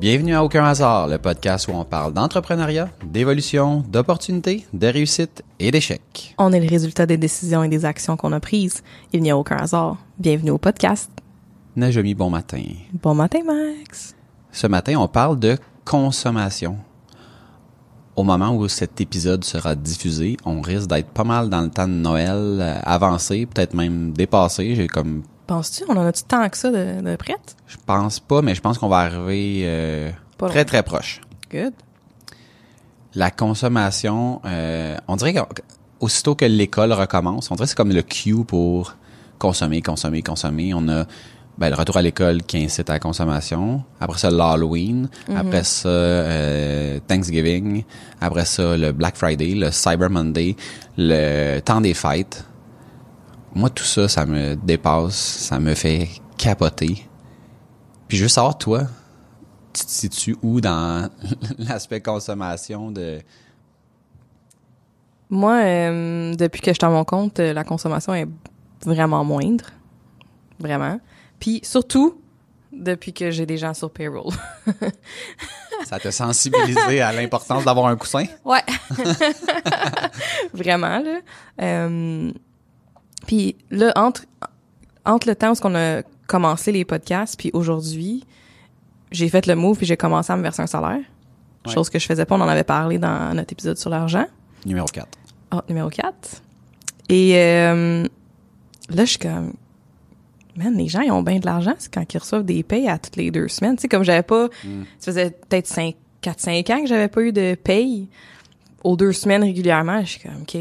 Bienvenue à Aucun hasard, le podcast où on parle d'entrepreneuriat, d'évolution, d'opportunités, de réussite et d'échecs. On est le résultat des décisions et des actions qu'on a prises. Il n'y a aucun hasard. Bienvenue au podcast. Najami, bon matin. Bon matin, Max. Ce matin, on parle de consommation. Au moment où cet épisode sera diffusé, on risque d'être pas mal dans le temps de Noël, euh, avancé, peut-être même dépassé. J'ai comme Penses-tu, on en a-tu tant que ça de, de prête? Je pense pas, mais je pense qu'on va arriver euh, très très proche. Good. La consommation, euh, on dirait qu'aussitôt que l'école recommence, on dirait que c'est comme le cue pour consommer, consommer, consommer. On a ben, le retour à l'école qui incite à la consommation. Après ça, l'Halloween. Après ça, euh, Thanksgiving. Après ça, le Black Friday, le Cyber Monday, le temps des fêtes. Moi, tout ça, ça me dépasse, ça me fait capoter. Puis je veux savoir, toi, tu te situes où dans l'aspect consommation de... Moi, euh, depuis que je suis à mon compte, euh, la consommation est vraiment moindre. Vraiment. Puis surtout, depuis que j'ai des gens sur payroll. Ça t'a sensibilisé à l'importance d'avoir un coussin? Ouais. Vraiment, là. Euh, puis là, entre, entre le temps où on a commencé les podcasts, puis aujourd'hui, j'ai fait le move, puis j'ai commencé à me verser un salaire. Ouais. Chose que je faisais pas, on en avait parlé dans notre épisode sur l'argent. Numéro 4. Ah, numéro 4. Et euh, là, je suis comme... Man, les gens, ils ont bien de l'argent, c'est quand ils reçoivent des payes à toutes les deux semaines. Tu sais, comme j'avais pas... Ça faisait peut-être 5, 4-5 ans que j'avais pas eu de paye aux deux semaines régulièrement. Je suis comme, OK.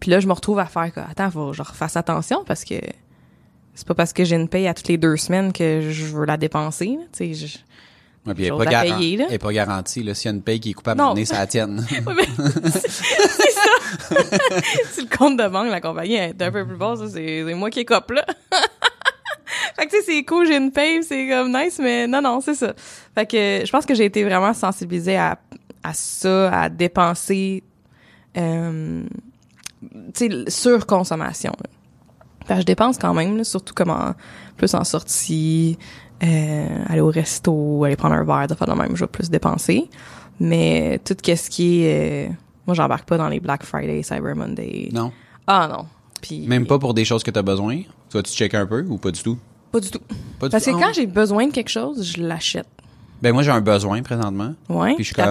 Puis là, je me retrouve à faire, quoi, attends, faut que je refasse attention parce que c'est pas parce que j'ai une paye à toutes les deux semaines que je veux la dépenser. Tu sais, je- Ouais, puis elle est Chose pas, payer, là. elle est pas garantie. Là, S'il y a une paye qui est coupable, Non. c'est la tienne. C'est c'est ça. c'est le compte de banque, la compagnie est un peu plus basse, ça, c'est c'est moi qui écope là. fait que tu sais, c'est cool, j'ai une paye, c'est comme nice, mais non, non, c'est ça. Fait que je pense que j'ai été vraiment sensibilisée à, à ça, à dépenser, euh, surconsommation. que je dépense quand même, là, surtout comme en, plus en sortie, euh, aller au resto, aller prendre un verre, de faire de même, je vais plus dépenser. Mais tout ce qui est... euh, moi, j'embarque pas dans les Black Friday, Cyber Monday. non. Ah non. Puis, Même pas pour des choses que tu as besoin? Tu vas-tu checker un peu ou pas du tout? Pas du tout. Pas du Parce que tout? Ah quand j'ai besoin de quelque chose, je l'achète. Ben moi, j'ai un besoin présentement. Ouais. Puis je suis.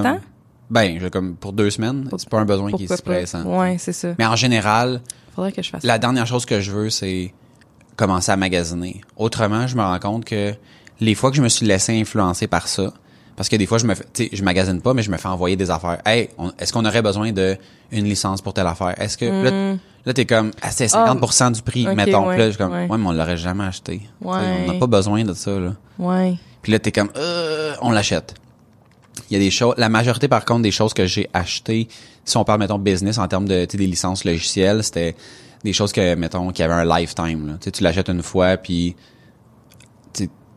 Ben, je, comme pour deux semaines, c'est pas un besoin qui est si pressant. Ouais, c'est ça. Mais en général, Faudrait que je fasse la dernière chose que je veux, c'est commencer à magasiner. Autrement, je me rends compte que les fois que je me suis laissé influencer par ça, parce que des fois, je me fais, tu sais, je magasine pas, mais je me fais envoyer des affaires. Hey, est-ce qu'on aurait besoin de une licence pour telle affaire? Est-ce que, là, là, t'es comme, ah, c'est 50% du prix, ok, mettons. ouais, là, je suis comme, ouais. ouais. mais on l'aurait jamais acheté. Ouais. On n'a pas besoin de ça, là. Ouais. Puis là, t'es comme, euh, on l'achète. Il y a des choses, la majorité par contre des choses que j'ai achetées, si on parle mettons business en termes de, tu sais, des licences logicielles, c'était des choses que mettons qui avaient un lifetime. Là. Tu sais, tu l'achètes une fois puis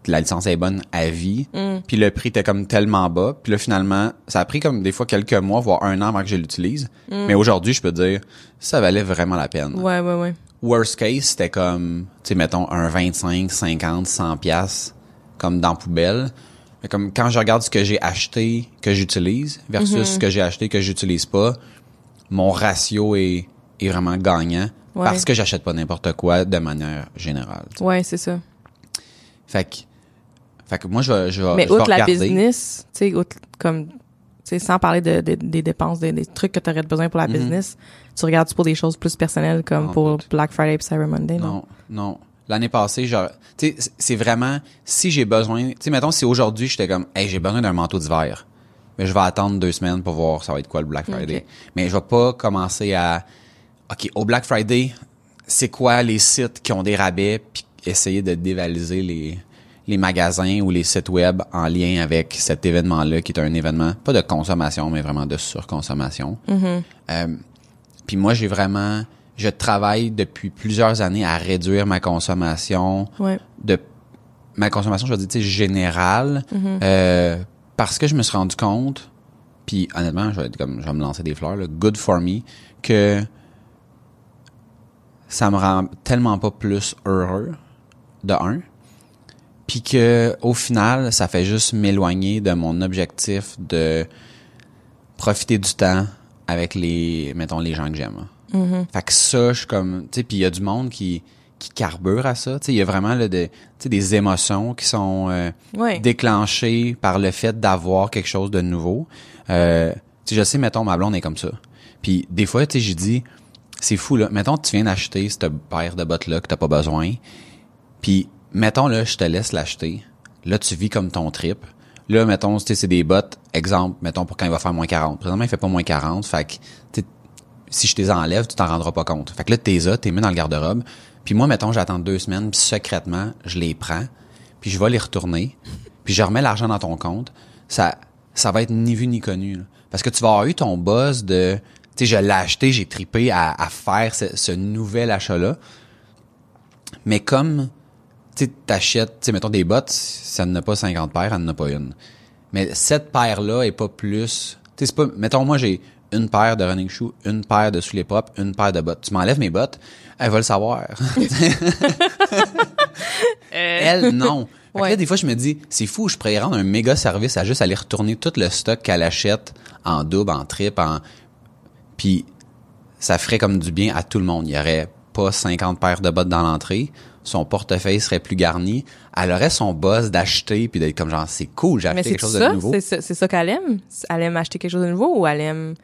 la licence est bonne à vie. Puis le prix était comme tellement bas. Puis là finalement, ça a pris comme des fois quelques mois, voire un an avant que je l'utilise. Mais aujourd'hui, je peux dire, ça valait vraiment la peine. Ouais, ouais, ouais. Worst case, c'était comme, tu sais, mettons, un 25, 50, 100 piastres, comme dans poubelle. Mais comme quand je regarde ce que j'ai acheté, que j'utilise, versus Mhm. ce que j'ai acheté, que j'utilise pas, mon ratio est, est vraiment gagnant. Ouais. Parce que j'achète pas n'importe quoi de manière générale. tu sais. Ouais, c'est ça. Fait que, fait que moi, je vais, je vais, Mais je vais outre la business, tu sais, outre comme, tu sais, sans parler de, de- des dépenses, des, des trucs que tu aurais besoin pour la business, tu regardes pour des choses plus personnelles comme Mhm. Non, pour. Black Friday et Cyber Monday, non? Non, non. L'année passée, genre, tu sais, c'est- vraiment, si j'ai besoin, tu sais, mettons, si aujourd'hui, j'étais comme, hey, j'ai besoin d'un manteau d'hiver, mais je vais attendre deux semaines pour voir ça va être quoi le Black Friday. Mais je vais pas commencer à, OK, au Black Friday, c'est quoi les sites qui ont des rabais, puis essayer de dévaliser les, les magasins ou les sites web en lien avec cet événement-là, qui est un événement, pas de consommation, mais vraiment de surconsommation. Euh, puis moi, j'ai vraiment, je travaille depuis plusieurs années à réduire ma consommation Ouais. de ma consommation, je vais dire, générale, euh, parce que je me suis rendu compte, puis honnêtement, je vais être comme, je vais me lancer des fleurs, là, good for me, que ça me rend tellement pas plus heureux, de un. puis que au final, ça fait juste m'éloigner de mon objectif de profiter du temps avec les, mettons, les gens que j'aime. Fait que ça, je suis comme, tu sais, puis il y a du monde qui qui carbure à ça. Tu sais, il y a vraiment là, des, des émotions qui sont euh, déclenchées par le fait d'avoir quelque chose de nouveau. Euh, tu sais, je sais, mettons, ma blonde est comme ça. Puis des fois, tu sais, j'ai dit, c'est fou, là. Mettons, tu viens d'acheter cette paire de bottes-là que t'as pas besoin. Puis, mettons, là, je te laisse l'acheter. Là, tu vis comme ton trip. Là, mettons, tu sais, c'est des bottes, exemple, mettons, pour quand il va faire moins 40. Présentement, il fait pas moins 40. Fait que, tu sais, si je les enlève, tu t'en rendras pas compte. Fait que là, t'es là, t'es mis dans le garde-robe. Puis moi, mettons, j'attends deux semaines, puis secrètement, je les prends, puis je vais les retourner, puis je remets l'argent dans ton compte. Ça, ça va être ni vu ni connu. Parce que tu vas avoir eu ton buzz de, tu sais, je l'ai acheté, j'ai tripé à, faire ce, nouvel achat-là. Mais comme, tu t'achètes, tu sais, mettons des bottes, ça n'en a pas 50 paires, elle n'en pas une. Mais cette paire-là est pas plus, tu sais, c'est pas, mettons, moi, j'ai une paire de running shoes, une paire de souliers propres, une paire de bottes. Tu m'enlèves mes bottes, elle va le savoir. Elle, non. Ouais. là, des fois, je me dis, c'est fou, je pourrais rendre un méga service à juste aller retourner tout le stock qu'elle achète en double, en triple, en... Puis, ça ferait comme du bien à tout le monde. Il y aurait pas 50 paires de bottes dans l'entrée. Son portefeuille serait plus garni. Elle aurait son buzz d'acheter puis d'être comme genre, c'est cool, j'ai acheté quelque chose ça, de nouveau. c'est ça, c'est ça qu'elle aime. Elle aime acheter quelque chose de nouveau ou elle aime.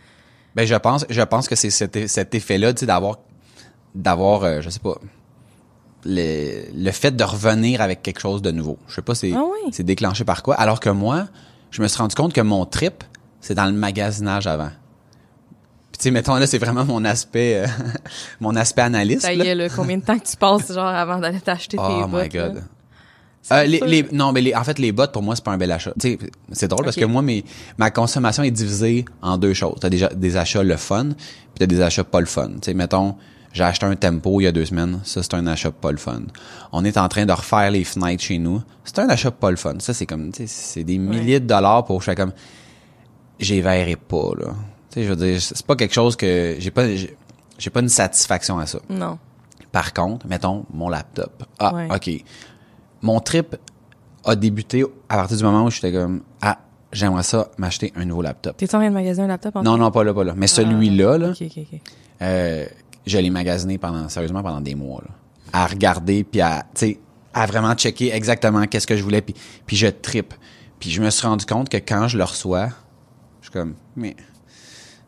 Ben, je pense, je pense que c'est cet, cet effet-là, tu sais, d'avoir, d'avoir, euh, je sais pas, le, le fait de revenir avec quelque chose de nouveau. Je sais pas, c'est, Ah oui. c'est déclenché par quoi. Alors que moi, je me suis rendu compte que mon trip, c'est dans le magasinage avant. Puis, tu sais, mettons, là, c'est vraiment mon aspect, euh, mon aspect analyste. Ça y est, là, combien de temps que tu passes, genre, avant d'aller t'acheter tes Oh bottes? my god. là? Euh, les, les- non, mais les, en fait, les bottes, pour moi, c'est pas un bel achat. Tu sais, c'est drôle parce que moi, mes, ma consommation est divisée en deux choses. T'as déjà des achats le fun, puis t'as des achats pas le fun. Tu sais, mettons, j'ai acheté un tempo il y a deux semaines. Ça, c'est un achat pas le fun. On est en train de refaire les fenêtres chez nous. C'est un achat pas le fun. Ça, c'est comme, tu sais, c'est des milliers de dollars pour je fais comme, verrai pas, là. Tu sais, je veux dire, c'est pas quelque chose que, j'ai pas, j'ai j'ai pas une satisfaction à ça. Non. Par contre, mettons mon laptop. Ah, Ouais. OK. Mon trip a débuté à partir du moment où j'étais comme ah, j'aimerais ça m'acheter un nouveau laptop. T'es en train de magasiner un laptop en Non, non, pas là, pas là. Mais celui-là, là, Ok, ok, ok. euh, je l'ai magasiné pendant, sérieusement, pendant des mois, là. À regarder, puis à, tu sais, à vraiment checker exactement qu'est-ce que je voulais, puis, puis je tripe. Puis je me suis rendu compte que quand je le reçois, je suis comme, mais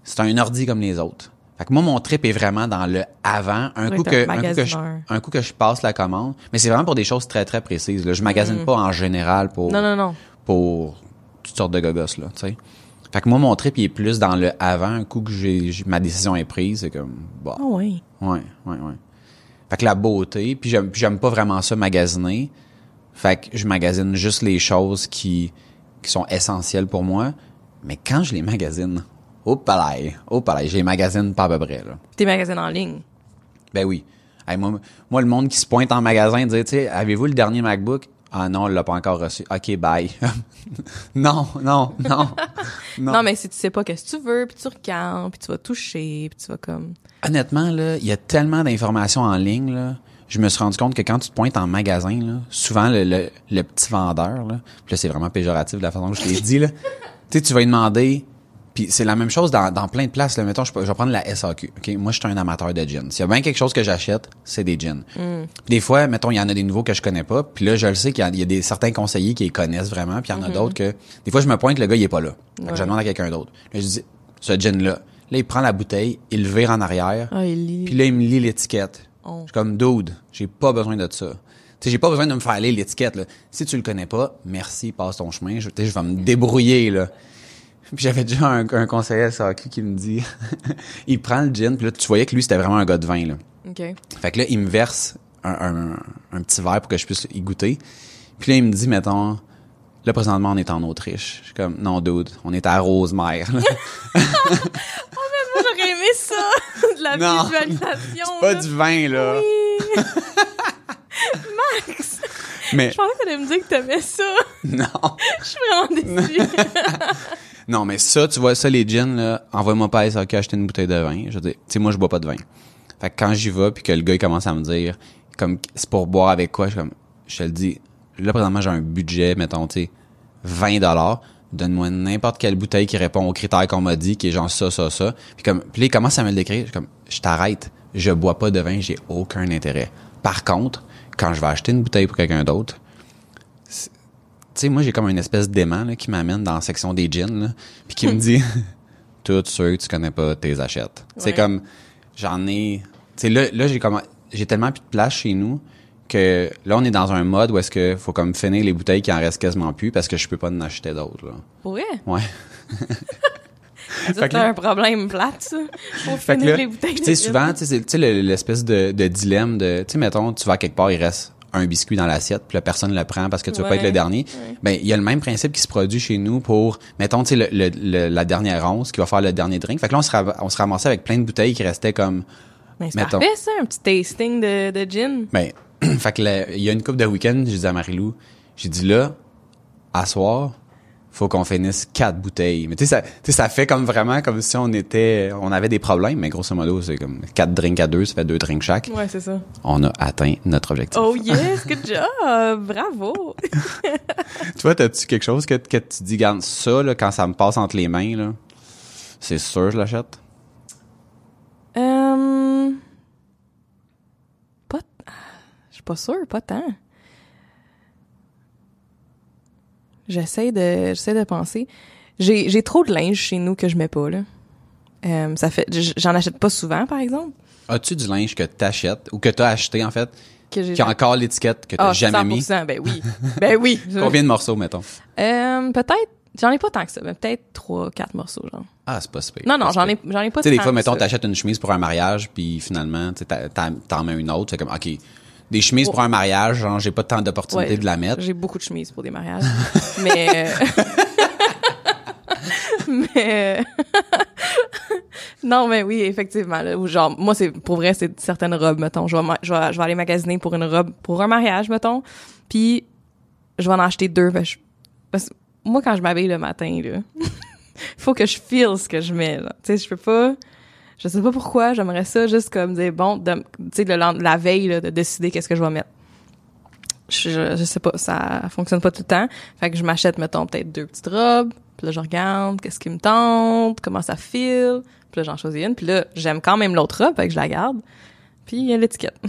c'est un ordi comme les autres. Fait que moi, mon trip est vraiment dans le avant. Un, Oui, coup, que, un coup que je, un coup que je passe la commande. Mais c'est vraiment pour des choses très, très précises. Là. Je magasine pas en général pour, Mm. Non, non, non. pour toutes sortes de gogos, là, tu sais. Fait que moi, mon trip, il est plus dans le avant. Un coup que j'ai, ma décision est prise, c'est comme, bah, Ah oui. Ouais, ouais, ouais. Fait que la beauté, puis j'aime, puis j'aime pas vraiment ça magasiner. Fait que je magasine juste les choses qui, qui sont essentielles pour moi. Mais quand je les magasine, oh palais, oh palais, je les magasine pas à peu près, là. Tes magasins en ligne? Ben oui. Hey, moi, moi, le monde qui se pointe en magasin, dire, tu sais, avez-vous le dernier MacBook? Ah non, on l'a pas encore reçu. OK, bye. non, non, non. Non. mais si tu sais pas qu'est-ce que tu veux, puis tu regardes, puis tu vas toucher, puis tu vas comme... Honnêtement, là, il y a tellement d'informations en ligne, là. Je me suis rendu compte que quand tu te pointes en magasin, là, souvent le, le, le petit vendeur, là, puis là, c'est vraiment péjoratif de la façon que je t'ai dit, là. tu sais, tu vas lui demander, puis c'est la même chose dans, dans plein de places, là. Mettons, je, vais prendre la SAQ, OK? Moi, je suis un amateur de gin. S'il y a bien quelque chose que j'achète, c'est des gins. Puis des fois, mettons, il y en a des nouveaux que je connais pas, puis là, je le sais qu'il y a, il y a des certains conseillers qui les connaissent vraiment, puis il y en a d'autres que... Des fois, je me pointe, le gars, il est pas là. Fait que je Ouais. demande à quelqu'un d'autre. Là, je dis, ce gin-là. Là, il prend la bouteille, il le vire en arrière, Ah, il lit. puis là, il me lit l'étiquette. Oh. Je suis comme, dude, j'ai pas besoin de ça. Sais, j'ai pas besoin de me faire lire l'étiquette, là. Si tu le connais pas, merci, passe ton chemin. Je, je vais me débrouiller, là. Puis j'avais déjà un, un conseiller à Saki qui me dit, il prend le gin, puis là, tu voyais que lui, c'était vraiment un gars de vin, là. OK. Fait que là, il me verse un, un, un petit verre pour que je puisse y goûter. Puis là, il me dit, mettons, là, présentement, on est en Autriche. Je suis comme, non, dude, on est à Rosemère. là. Moi, j'aurais aimé ça, de la Non. visualisation. pas là. du vin, là. Oui. Max, Mais, je pensais que t'allais me dire que t'aimais ça. non. Je suis vraiment déçue. Non, mais ça, tu vois, ça, les gins, là, envoie-moi pas SAQ acheter une bouteille de vin. Je veux tu sais, moi, je bois pas de vin. Fait que quand j'y vais, puis que le gars, il commence à me dire, comme, c'est pour boire avec quoi, je suis comme, je te le dis, là, présentement, j'ai un budget, mettons, tu sais, 20 dollars. Donne-moi n'importe quelle bouteille qui répond aux critères qu'on m'a dit, qui est genre ça, ça, ça. Puis comme, puis là, il commence à me le décrire. Je suis comme, je t'arrête. Je bois pas de vin, j'ai aucun intérêt. Par contre, quand je vais acheter une bouteille pour quelqu'un d'autre, tu sais, moi, j'ai comme une espèce d'aimant là, qui m'amène dans la section des là, puis qui me dit, tout ceux que tu connais pas, t'es achètes. C'est Ouais. comme, j'en ai, tu sais, là, là j'ai comme, j'ai tellement plus de place chez nous que là, on est dans un mode où est-ce que faut comme finir les bouteilles qui en restent quasiment plus parce que je peux pas en acheter d'autres, là. Vrai? Ouais. Là- un problème plate, ça. Pour Fait finir là, les bouteilles. tu sais, souvent, tu sais, c'est- tu sais, le- l'espèce de, de dilemme de, tu sais, mettons, tu vas quelque part, il reste un biscuit dans l'assiette, puis la personne le prend parce que tu veux pas être le dernier. ouais. Ben, il y a le même principe qui se produit chez nous pour, mettons, tu sais, le, le- le- la dernière once qui va faire le dernier drink. Fait que là, on se, ra- on se ramassait avec plein de bouteilles qui restaient comme, Mais c'est parfait, ça, un petit tasting de, de gin. ben, fait que il y a une couple de week-end, j'ai dit à Marilou, j'ai dit là, à soir, faut qu'on finisse quatre bouteilles. Mais tu sais, ça, tu fait comme vraiment comme si on était, on avait des problèmes, mais grosso modo, c'est comme quatre drinks à deux, ça fait deux drinks chaque. Ouais, c'est ça. On a atteint notre objectif. Oh yes, good job! Bravo! Toi, t'as-tu quelque chose que, que tu dis, garde ça, là, quand ça me passe entre les mains, là, c'est sûr, je l'achète? Euh... Pas... t- Je suis pas sûre, pas tant. J'essaie de, j'essaie de penser. J'ai, j'ai trop de linge chez nous que je mets pas, là. Euh, ça fait, j'en achète pas souvent, par exemple. As-tu du linge que t'achètes, ou que t'as acheté, en fait, Que j'ai qui a encore l'étiquette que t'as Ah, jamais mis? 100%, ben oui. Ben oui. Combien de morceaux, mettons? Euh, peut-être, j'en ai pas tant que ça, mais peut-être trois, quatre morceaux, genre. Ah, c'est pas super. Non, non, j'en ai, j'en ai pas Tu sais, des fois, mettons, t'achètes une chemise pour un mariage, puis finalement, tu t'en mets une autre. C'est comme, OK, des chemises pour un mariage, genre, j'ai pas tant d'opportunités Ouais, de la mettre. J'ai beaucoup de chemises pour des mariages. mais. euh, mais. non, mais oui, effectivement. Là, ou genre, moi, c'est pour vrai, c'est certaines robes, mettons. Je vais, je, vais, je vais aller magasiner pour une robe, pour un mariage, mettons. Puis, je vais en acheter deux. Parce, que je- parce que moi, quand je m'habille le matin, là, faut que je feel ce que je mets. Tu sais, je peux pas. Je sais pas pourquoi, j'aimerais ça juste comme dire, bon, tu sais, la veille, là, de décider qu'est-ce que je vais mettre je, je, je sais pas, ça fonctionne pas tout le temps. Fait que je m'achète, mettons, peut-être deux petites robes. Puis là, je regarde qu'est-ce qui me tente, comment ça file. Puis là, j'en choisis une. Puis là, j'aime quand même l'autre robe, fait que je la garde. Puis il y a l'étiquette.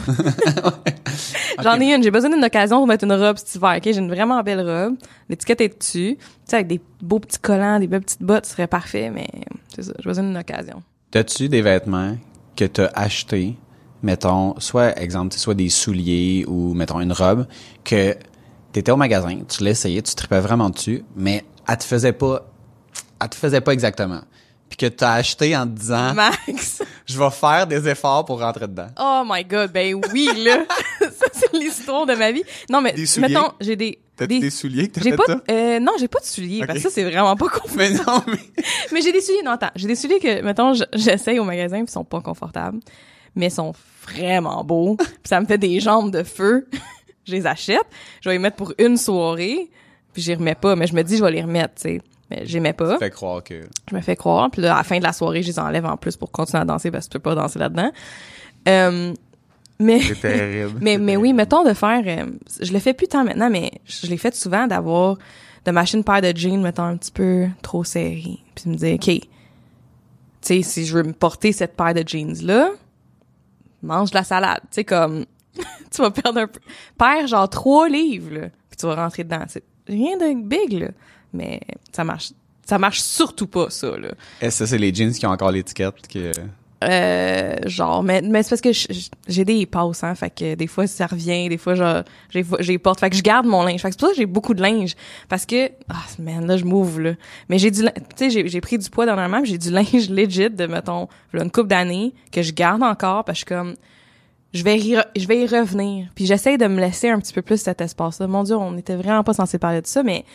J'en ai une. J'ai besoin d'une occasion pour mettre une robe cet hiver. ok? J'ai une vraiment belle robe. L'étiquette est dessus. Tu sais, avec des beaux petits collants, des belles petites bottes, ce serait parfait. Mais c'est ça, j'ai besoin d'une occasion. T'as-tu des vêtements que t'as achetés, mettons, soit, exemple, soit des souliers ou, mettons, une robe, que t'étais au magasin, tu essayé, tu tripais vraiment dessus, mais elle te faisait pas, elle te faisait pas exactement? Puis que t'as acheté en te disant, Max! je vais faire des efforts pour rentrer dedans. Oh my god, ben oui, là! ça, c'est l'histoire de ma vie. Non, mais, Des souliers? mettons, j'ai des... T'as-tu des, souliers que t'as fait pas, ça? euh, non, j'ai pas de souliers, parce que ça, c'est vraiment pas confortable. Mais non, mais... Mais j'ai des souliers, non, attends, j'ai des souliers que, mettons, je- j'essaye au magasin, puis ils sont pas confortables, mais ils sont vraiment beaux, puis ça me fait des jambes de feu. je les achète, je vais les mettre pour une soirée, puis j'y remets pas, mais je me dis, je vais les remettre, tu sais. Mais j'aimais pas. Ça fait croire que... Je me fais croire. Puis là, à la fin de la soirée, je les enlève en plus pour continuer à danser parce que tu peux pas danser là-dedans. Euh, mais, C'est terrible. mais, mais oui, mettons de faire, euh, je le fais plus tant maintenant, mais je l'ai fait souvent d'avoir, de m'acheter une paire de jeans, mettons, un petit peu trop serrée. Puis de me dire, OK, tu sais, si je veux me porter cette paire de jeans-là, mange de la salade. Tu sais, comme, tu vas perdre un peu. Perds genre trois livres, là, puis tu vas rentrer dedans. C'est rien de big, là. Mais ça marche. Ça marche surtout pas, ça, là. Et ça, c'est les jeans qui ont encore l'étiquette que... Euh, genre, mais, mais c'est parce que j'ai des passes, hein, fait que des fois ça revient, des fois j'ai j'ai porte, fait que je garde mon linge. Fait que c'est pour ça que j'ai beaucoup de linge, parce que ah man là je m'ouvre là. Mais j'ai du, tu sais j'ai j'ai pris du poids dernièrement, j'ai du linge legit de mettons une couple d'années que je garde encore, parce que je suis comme je vais y, je vais y revenir. Puis j'essaie de me laisser un petit peu plus cet espace-là. Mon Dieu, on était vraiment pas censé parler de ça, mais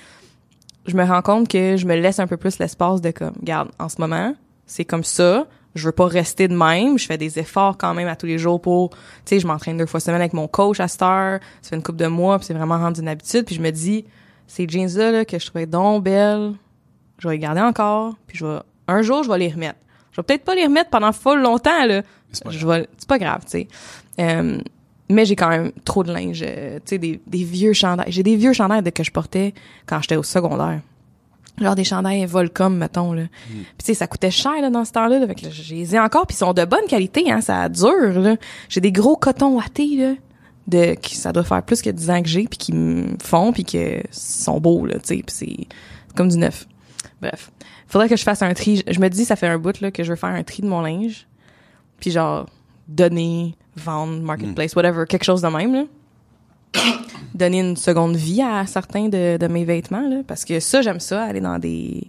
je me rends compte que je me laisse un peu plus l'espace de comme, regarde, en ce moment, c'est comme ça. Je veux pas rester de même. Je fais des efforts quand même à tous les jours pour, tu sais, je m'entraîne deux fois semaine avec mon coach à Star. Ça fait une couple de mois, puis c'est vraiment rendu une habitude. Puis je me dis, ces jeans-là, là, que je trouvais donc belles, je vais les garder encore. Puis je vais, un jour, je vais les remettre. Je vais peut-être pas les remettre pendant full longtemps, là. Je vais, c'est pas grave, tu sais. Euh, mais j'ai quand même trop de linge, euh, tu sais, des, des vieux chandails. J'ai des vieux chandails de que je portais quand j'étais au secondaire. Genre des chandails Volcom, mettons, là. Puis tu sais, ça coûtait cher, là, dans ce temps-là. Là. Fait que là, je les ai encore, puis ils sont de bonne qualité, hein, ça dure, là. J'ai des gros cotons wattés, là, de, qui, ça doit faire plus que 10 ans que j'ai, puis qui me font, puis que sont beaux, là, tu sais, puis c'est comme du neuf. Bref. Faudrait que je fasse un tri. Je me dis, ça fait un bout, là, que je veux faire un tri de mon linge. Puis genre, donner, vendre, marketplace, whatever, quelque chose de même, là. donner une seconde vie à certains de, de mes vêtements, là. Parce que ça, j'aime ça, aller dans des...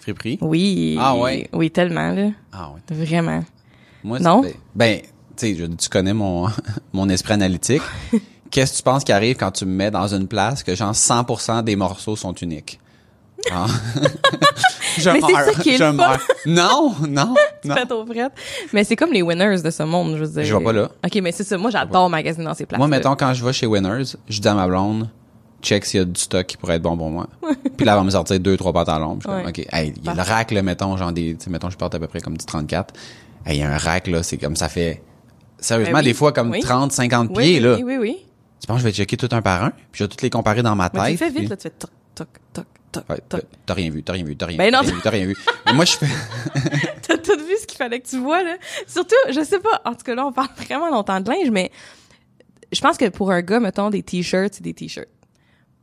Friperie? Oui. Ah ouais? Oui, tellement, là. Ah ouais. Vraiment. Moi, Non? Ben, ben, tu sais, je- tu connais mon, mon esprit analytique. Qu'est-ce que tu penses qui arrive quand tu me mets dans une place que genre 100% des morceaux sont uniques? Ah. je Mais c'est meurs, ça qui est je meurs. Non, non, fret. Mais c'est comme les winners de ce monde, je veux dire. Je vais pas là. OK, mais c'est ça. Moi, j'adore magasiner dans ces places Moi, mettons, quand je vais chez Winners, je dis à ma blonde, check s'il y a du stock qui pourrait être bon pour moi. puis là, elle va me sortir deux, trois pantalons. Puis je suis comme. OK, hey, il y a le rack, là, mettons, genre des, mettons, je porte à peu près comme du 34. Hey, il y a un rack, là, c'est comme ça fait, sérieusement, Ben oui. des fois, comme Oui. 30, 50 Oui, pieds, là. oui, oui, oui. Tu penses que je vais checker tout un par un? Puis je vais toutes les comparer dans ma tête. Mais tu fais vite, puis- là, tu fais toc, toc, toc, toc, Ouais, toc. t'as- rien vu, t'as rien vu, t'as rien Ben vu, non, t'as rien vu, t'as rien vu. Mais moi, je fais, T'as tout vu ce qu'il fallait que tu vois, là. Surtout, je sais pas, en tout cas, là, on parle vraiment longtemps de linge, mais je pense que pour un gars, mettons, des t-shirts, c'est des t-shirts.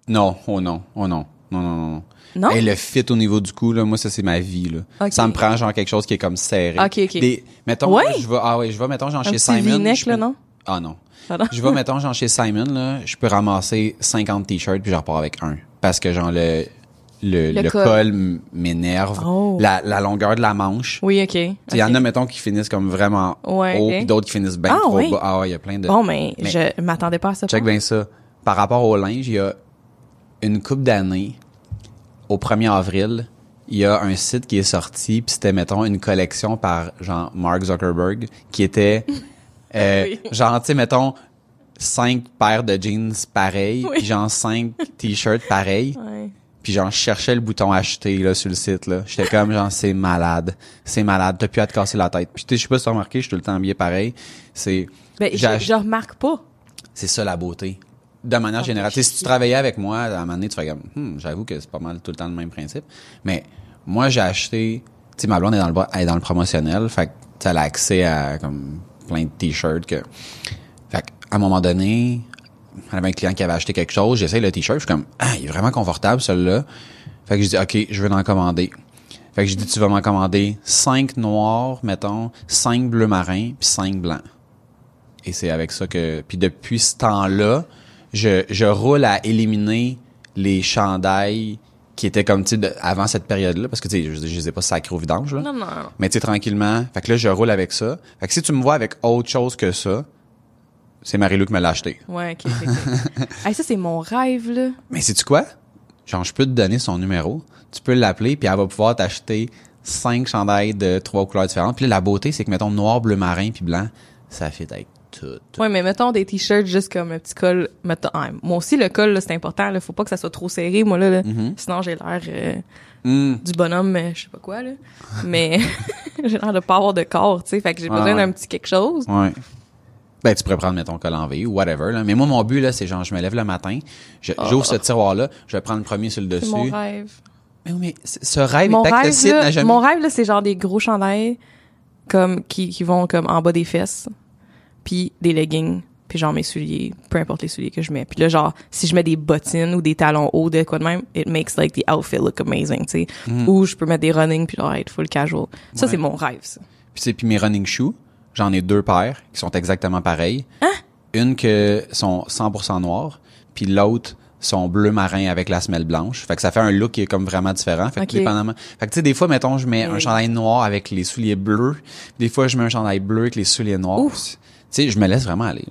non, oh non, oh non, non, non, non. Non? Hey, le fit au niveau du cou, là, moi, ça, c'est ma vie, là. Ça me prend, genre, quelque chose qui est comme serré. Ok, ok. Des, mettons, Ouais? je vais, ah ouais, je vais, mettons, genre, Un chez Simon. Là, non? Ah non. Pardon? Je vais, mettons, genre, chez Simon, là, je peux ramasser 50 t-shirts puis je repars avec un. Parce que, genre, le, le, Le le col. m'énerve. Oh. La, la longueur de la manche. Oui, OK. Il y en a, mettons, qui finissent comme vraiment Ouais, haut, puis d'autres qui finissent bien Ah, trop oui. bas. Ah ouais, il y a plein de... Bon, mais, Mais- je m'attendais pas à ça. Check bien ça. Par rapport au linge, il y a une coupe d'années, au 1er avril, il y a un site qui est sorti, puis c'était, mettons, une collection par, genre, Mark Zuckerberg, qui était, euh, Oui. genre, tu sais, mettons, cinq paires de jeans pareils, Oui. puis genre cinq t-shirts pareils, Ouais. Puis genre, je cherchais le bouton acheter, là, sur le site, là. J'étais comme, genre, c'est malade. C'est malade. T'as plus à te casser la tête. Puis, tu sais, je sais pas si t'as remarqué, je suis tout le temps habillé pareil. C'est, Ben, je, je remarque pas. c'est ça la beauté. De manière générale. Si tu travaillais avec moi, à un moment donné, tu fais comme, Hmm, j'avoue que c'est pas mal tout le temps le même principe. Mais moi, j'ai acheté, tu sais, ma blonde est dans le, elle est dans le promotionnel, fait que elle a accès à comme plein de t-shirts que, fait que, à un moment donné, elle avait un client qui avait acheté quelque chose, j'essaye le t-shirt, je suis comme, ah, il est vraiment confortable, celui-là. Fait que je dis, OK, je veux en commander. Fait que je dis, tu vas m'en commander cinq noirs, mettons, cinq bleus marins, puis cinq blancs. Et c'est avec ça que... Puis depuis ce temps-là, je, je roule à éliminer les chandails qui étaient comme, tu avant cette période-là, parce que, tu sais, je, je les ai pas sacrés au vidange, là. Non, non. Mais, tu sais, tranquillement. Fait que là, je roule avec ça. Fait que si tu me vois avec autre chose que ça, c'est Marie-Lou qui me l'a acheté. Ouais, OK, OK, OK. hey, ça, c'est mon rêve, là. Mais sais-tu quoi? Genre, je peux te donner son numéro. Tu peux l'appeler, puis elle va pouvoir t'acheter cinq chandails de trois couleurs différentes. Puis là, la beauté, c'est que, mettons, noir, bleu marin, puis blanc, ça fait avec tout. Ouais, mais mettons des t-shirts juste comme un petit col. Mettons, ah, moi aussi, le col, là, c'est important. Là. Faut pas que ça soit trop serré, moi, là. là. Sinon, j'ai l'air euh, Hum. du bonhomme, euh, je sais pas quoi, là. Mais j'ai l'air de pas avoir de corps, tu sais. Fait que j'ai Ah, besoin ouais. d'un petit quelque chose. Ouais. Ben, tu pourrais prendre, mettons, col en V ou whatever, là. Mais moi, mon but, là, c'est genre, je me lève le matin, je- j'ouvre ce tiroir-là, je vais prendre le premier sur le Ah. C'est dessus. mon rêve. Mais oui, mais ce rêve Mon est rêve, accessible, là, n'a jamais... mon rêve, là, c'est genre des gros chandails comme, qui, qui vont comme en bas des fesses. Puis des leggings. Puis genre mes souliers, peu importe les souliers que je mets. Puis là, genre, si je mets des bottines ou des talons hauts de quoi de même, it makes like the outfit look amazing, tu sais. Ou je peux mettre des running puis genre être full casual. Ça, Ouais. c'est mon rêve, ça. Puis, c'est- puis mes running shoes, j'en ai deux paires qui sont exactement pareilles. Hein? Une que sont 100% noires, puis l'autre sont bleu marin avec la semelle blanche. Fait que ça fait un look qui est comme vraiment différent. Fait que Ok. dépendamment. Fait que tu sais, des fois, mettons, je mets un chandail noir avec les souliers bleus. Des fois, je mets un chandail bleu avec les souliers noirs. Ouf. Tu sais, je me laisse vraiment aller.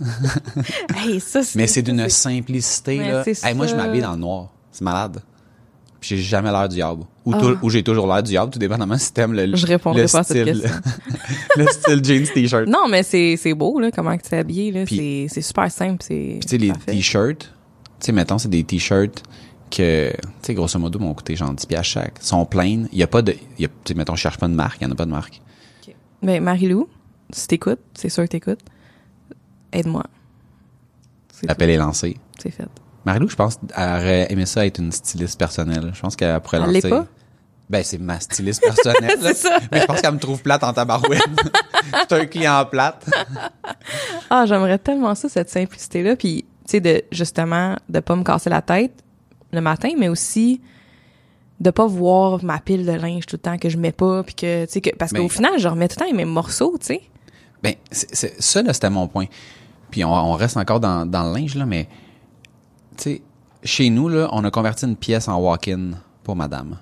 Hey, ça, c'est. Mais c'est d'une simplicité, là. Hey, moi, je m'habille dans le noir. C'est malade. Puis j'ai jamais l'air du diable. Ou, Ah. ou j'ai toujours l'air du diable, tout dépendamment si t'aimes le, Je répondrai le pas à cette style. question. le style jeans t-shirt. Non, mais c'est, c'est beau, là, comment tu es habillé, là. C'est, c'est super simple, c'est. Puis tu sais, les t-shirts, tu sais, mettons, c'est des t-shirts que, tu sais, grosso modo, m'ont coûté genre 10 piastres chaque. Ils sont pleins. Il y a pas de, il y a, tu sais, mettons, je cherche pas de marque, il y en a pas de marque. Ben, Marie-Lou, si t'écoutes, c'est sûr que t'écoutes, aide-moi. L'appel est lancé. C'est fait. Marilou, je pense, elle aurait aimé ça être une styliste personnelle. Je pense qu'elle pourrait Elle lancer. l'est pas? Ben, c'est ma styliste personnelle. C'est ça. Mais je pense qu'elle me trouve plate en tabarouette. c'est un client plate. Ah, j'aimerais tellement ça, cette simplicité-là. Puis, tu sais, de, justement, de pas me casser la tête le matin, mais aussi de pas voir ma pile de linge tout le temps que je mets pas, puis que, tu sais, que, parce Ben- qu'au final, je remets tout le temps les mêmes morceaux, tu sais. Ben, c'est, ça, là, c'était mon point. Puis on, on reste encore dans, dans le linge, là, mais, sais, chez nous, là, on a converti une pièce en walk-in pour madame.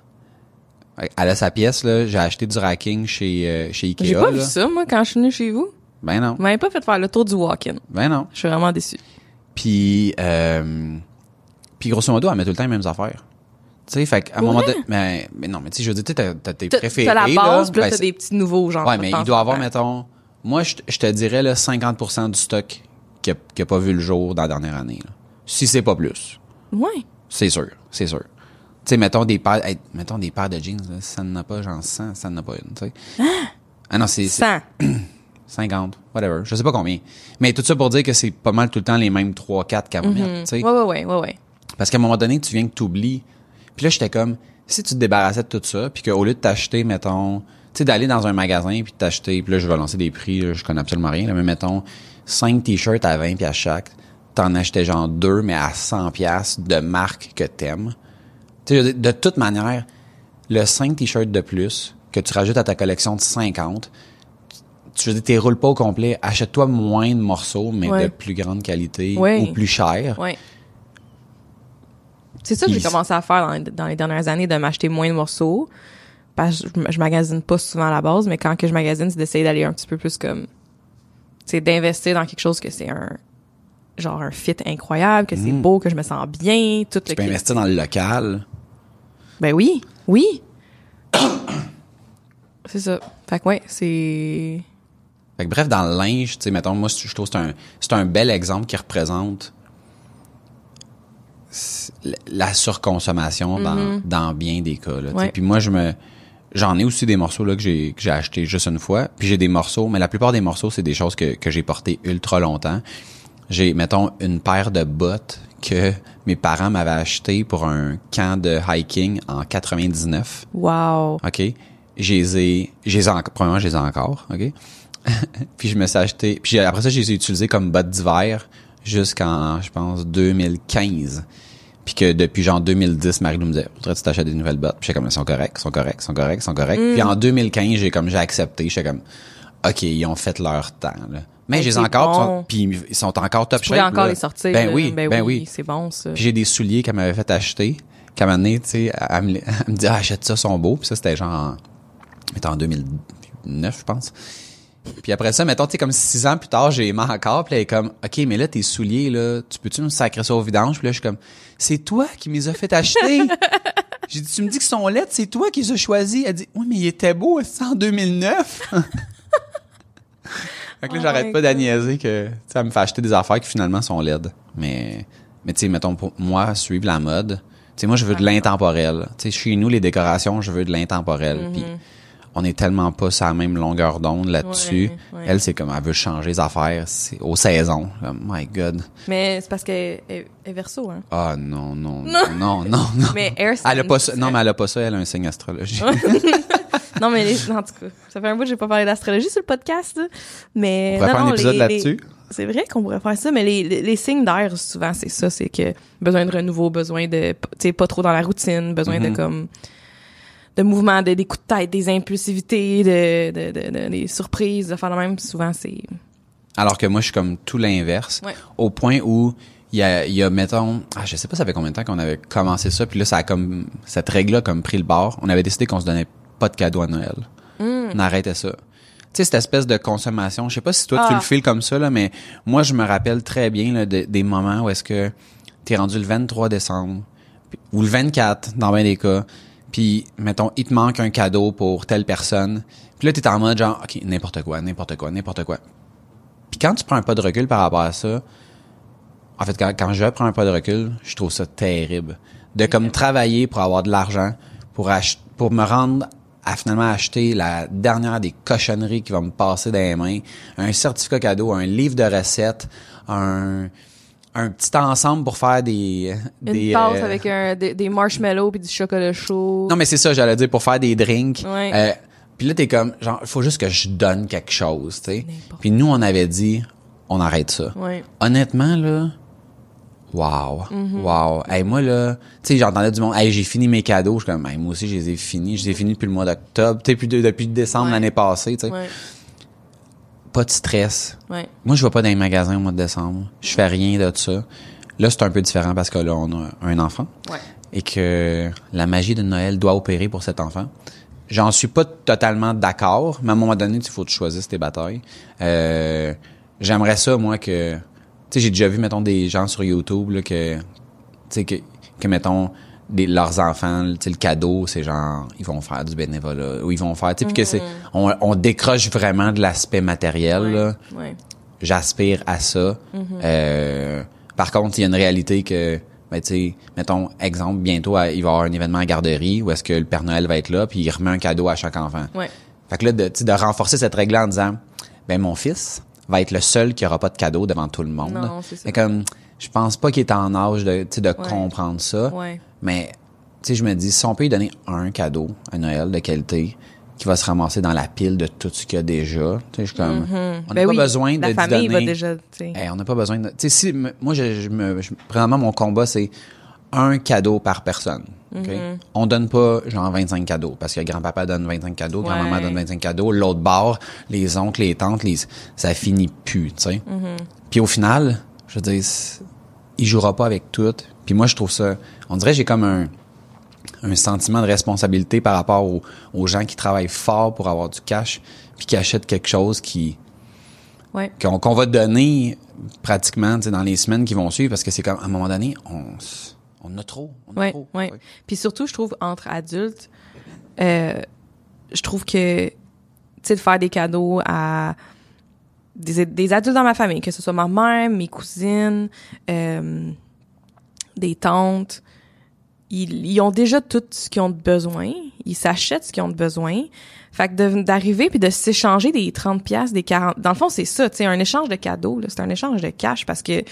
Elle a sa pièce, là, j'ai acheté du racking chez, euh, chez Ikea, J'ai pas là. vu ça, moi, quand je suis venue chez vous. Ben non, Vous m'avez pas fait faire le tour du walk-in. ben non. Je suis vraiment déçue. Puis, euh, puis grosso modo, elle met tout le temps les mêmes affaires. Tu sais, fait qu'à un moment donné, mais, mais non, mais tu sais, je veux dire, tu t'as, t'as tes préférés, t'as la base, là. puis là, Ben, t'as des petits nouveaux, genre. Ouais, mais il doit avoir, mettons, moi, je, te- je te dirais, là, 50% du stock qui a, qui a pas vu le jour dans la dernière année, là. Si c'est pas plus. Ouais. C'est sûr, c'est sûr. Tu sais, mettons des paires, hey, mettons des paires de jeans, là, ça n'en a pas, genre 100, ça n'en a pas une, tu sais. Ah non, c'est, c'est 100. 50, whatever, je sais pas combien. Mais tout ça pour dire que c'est pas mal tout le temps les mêmes 3, 4 qu'à mettre, tu sais. Ouais, ouais, ouais, ouais, ouais. Parce qu'à un moment donné, tu viens que t'oublies. Puis là, j'étais comme, si tu te débarrassais de tout ça, puis qu'au lieu de t'acheter, mettons, tu sais, d'aller dans un magasin, puis de t'acheter, puis là, je vais lancer des prix, là, je connais absolument rien, là, mais mettons, 5 t-shirts à 20 pièces chaque, t'en achetais genre deux, mais à 100 pièces de marque que t'aimes. Tu sais, de, de toute manière, le 5 t-shirts de plus que tu rajoutes à ta collection de 50, tu veux dire, t'es roules pas au complet, achète-toi moins de morceaux, mais Ouais. de plus grande qualité Ouais. ou plus cher. Ouais. C'est ça que j'ai commencé à faire dans les, dans les dernières années, de m'acheter moins de morceaux. Parce que je, je magasine pas souvent à la base, mais quand que je magasine, c'est d'essayer d'aller un petit peu plus comme... C'est d'investir dans quelque chose que c'est un... Genre un fit incroyable, que c'est beau, que je me sens bien, tout Mm. Tu le peux investir dans le local. Ben oui, oui. c'est ça. Fait que ouais, c'est... Fait que bref, dans le linge, tu sais, mettons, moi, je trouve que c'est un, c'est un bel exemple qui représente la surconsommation dans, dans bien des cas. Là. Ouais. Puis moi, je me, j'en ai aussi des morceaux là que j'ai que j'ai acheté juste une fois. Puis j'ai des morceaux, mais la plupart des morceaux, c'est des choses que, que j'ai portées ultra longtemps. J'ai, mettons, une paire de bottes que mes parents m'avaient acheté pour un camp de hiking en 99. Wow. OK? Je les ai, je les ai encore, premièrement, OK? puis je me suis acheté, puis j'ai- après ça, je les ai utilisés comme bottes d'hiver jusqu'en, je pense, 2015. Puis que depuis genre 2010, Marie-Lou me disait, faudrait que tu t'achètes des nouvelles bottes? Puis j'étais comme, elles sont correctes, sont correctes, sont correctes, sont correctes. Puis en 2015, j'ai comme, j'ai accepté, j'étais comme, OK, ils ont fait leur temps, là. Mais Ben, j'ai c'est encore, puis ils sont encore top Tu shape, encore là. les sortir. Ben oui, ben, oui. C'est bon, ça. Puis j'ai des souliers qu'elle m'avait fait acheter. Qu'à un moment donné, tu sais, elle me, elle me dit, ah, achète ça, ils sont beaux. Puis ça, c'était genre, en, mettons, en 2009, je pense. Puis après ça, mettons, tu sais, comme six ans plus tard, j'ai aimé encore. Puis elle est comme, OK, mais là, tes souliers, là, tu peux-tu me sacrer ça au vidange? Puis là, je suis comme, c'est toi qui me les as fait acheter. j'ai dit, tu me dis qu'ils sont laides, c'est toi qui les as choisis. Elle dit, oui, mais il était beau, ça, en 2009. Fait que là, Oh j'arrête pas d'agniaiser que, elle me fait acheter des affaires qui finalement sont laides. Mais, mais tu sais, mettons, pour moi, suivre la mode, tu sais, moi, je veux de l'intemporel. Tu sais, chez nous, les décorations, je veux de l'intemporel. Puis, on est tellement pas sur la même longueur d'onde là-dessus. Ouais, ouais. Elle, c'est comme, elle veut changer les affaires c'est aux saisons. Comme, my God. Mais c'est parce qu'elle est, est verso, hein. Ah, non, non, non, non, non, non. Mais Air Elle a pas ça. Non, mais elle a pas ça. Elle a un signe astrologique. non, mais les- en tout cas, ça fait un bout que j'ai pas parlé d'astrologie sur le podcast, là. mais On pourrait non, faire un non, épisode les- là-dessus. C'est vrai qu'on pourrait faire ça, mais les, les, les signes d'air, souvent, c'est ça, c'est que besoin de renouveau, besoin de, tu sais, pas trop dans la routine, besoin de comme, de mouvements, de, des coups de tête, des impulsivités, de, de, de, de- des surprises, de faire le même, souvent, c'est, Alors que moi, je suis comme tout l'inverse. Ouais. Au point où il y a, il y a, mettons, ah, je sais pas ça fait combien de temps qu'on avait commencé ça, puis là, ça a comme, cette règle-là comme pris le bord. On avait décidé qu'on se donnait pas de cadeaux à Noël. On arrêtait ça. Tu sais, cette espèce de consommation, je sais pas si toi tu Ah. le files comme ça, là, mais moi, je me rappelle très bien là, de- des moments où est-ce que t'es rendu le 23 décembre, ou le 24, dans bien des cas, puis, mettons, il te manque un cadeau pour telle personne, puis là, t'es en mode genre, OK, n'importe quoi, n'importe quoi, n'importe quoi. Puis quand tu prends un pas de recul par rapport à ça, en fait, quand, quand je prends un pas de recul, je trouve ça terrible. De comme travailler pour avoir de l'argent, pour ach- pour me rendre à finalement acheter la dernière des cochonneries qui va me passer dans les mains, un certificat cadeau, un livre de recettes, un, un petit ensemble pour faire des Une tasse euh, avec un, des, des marshmallows puis du chocolat chaud. Non mais c'est ça, j'allais dire pour faire des drinks. Ouais. Euh, puis là t'es comme genre faut juste que je donne quelque chose, tu sais. Puis nous on avait dit on arrête ça. Ouais. Honnêtement là Wow. Mm-hmm. Wow. Hey, moi, là, tu sais, j'entendais du monde, hey, j'ai fini mes cadeaux. Je suis comme, hey, moi aussi, je les ai finis. Je les ai finis depuis le mois d'octobre. Tu sais, depuis, décembre Ouais. l'année passée, tu sais. Ouais. Pas de stress. Ouais. Moi, je vais pas dans les magasins au mois de décembre. Je fais rien de ça. Là, c'est un peu différent parce que là, on a un enfant. Ouais. Et que la magie de Noël doit opérer pour cet enfant. J'en suis pas totalement d'accord, mais à un moment donné, il faut que tu choisisses tes batailles. Euh, J'aimerais ça, moi, que... Sais, j'ai déjà vu, mettons, des gens sur YouTube, là, que... Tu sais, que, que, mettons, des, leurs enfants, le cadeau, c'est genre, ils vont faire du bénévolat, ou ils vont faire, tu sais, puis que c'est... On, on décroche vraiment de l'aspect matériel, là Ouais. J'aspire à ça. Euh, par contre, il y a une réalité que, ben, tu sais, mettons, exemple, bientôt, il va y avoir un événement à garderie où est-ce que le Père Noël va être là, puis il remet un cadeau à chaque enfant. Ouais. Fait que là, de, tu sais, de renforcer cette règle en disant, ben, mon fils va être le seul qui aura pas de cadeau devant tout le monde. Non, c'est ça. Mais comme, je pense pas qu'il est en âge de, tu sais, de comprendre ça. Ouais. Mais, tu sais, je me dis, si on peut lui donner un cadeau à Noël de qualité, qui va se ramasser dans la pile de tout ce qu'il y a déjà, tu sais, je suis comme, on n'a Ben pas oui, besoin de famille va donner- déjà, tu sais. Hey, on n'a pas besoin de. Tu sais, si moi, je, je me, je- présentement, mon combat, c'est un cadeau par personne. ok? Mm-hmm. On donne pas genre 25 cadeaux parce que grand-papa donne 25 cadeaux, grand-maman donne 25 cadeaux, l'autre bord, les oncles, les tantes, les, ça finit plus, tu sais? Mm-hmm. Puis au final, je veux dire, il jouera pas avec tout. Puis moi, je trouve ça. On dirait que j'ai comme un un sentiment de responsabilité par rapport aux, aux gens qui travaillent fort pour avoir du cash puis qui achètent quelque chose qui Ouais. qu'on va donner pratiquement tu sais, dans les semaines qui vont suivre parce que c'est comme à un moment donné on on en a trop on a Ouais, trop ouais. Puis surtout, je trouve, entre adultes, euh, je trouve que, tu sais, de faire des cadeaux à des, des adultes dans ma famille, que ce soit ma mère, mes cousines, euh, des tantes, ils, ils ont déjà tout ce qu'ils ont de besoin. Ils s'achètent ce qu'ils ont de besoin. Fait que d'arriver puis de s'échanger des 30 pièces, des 40 dans le fond c'est ça, tu sais un échange de cadeaux c'est un échange de cash parce que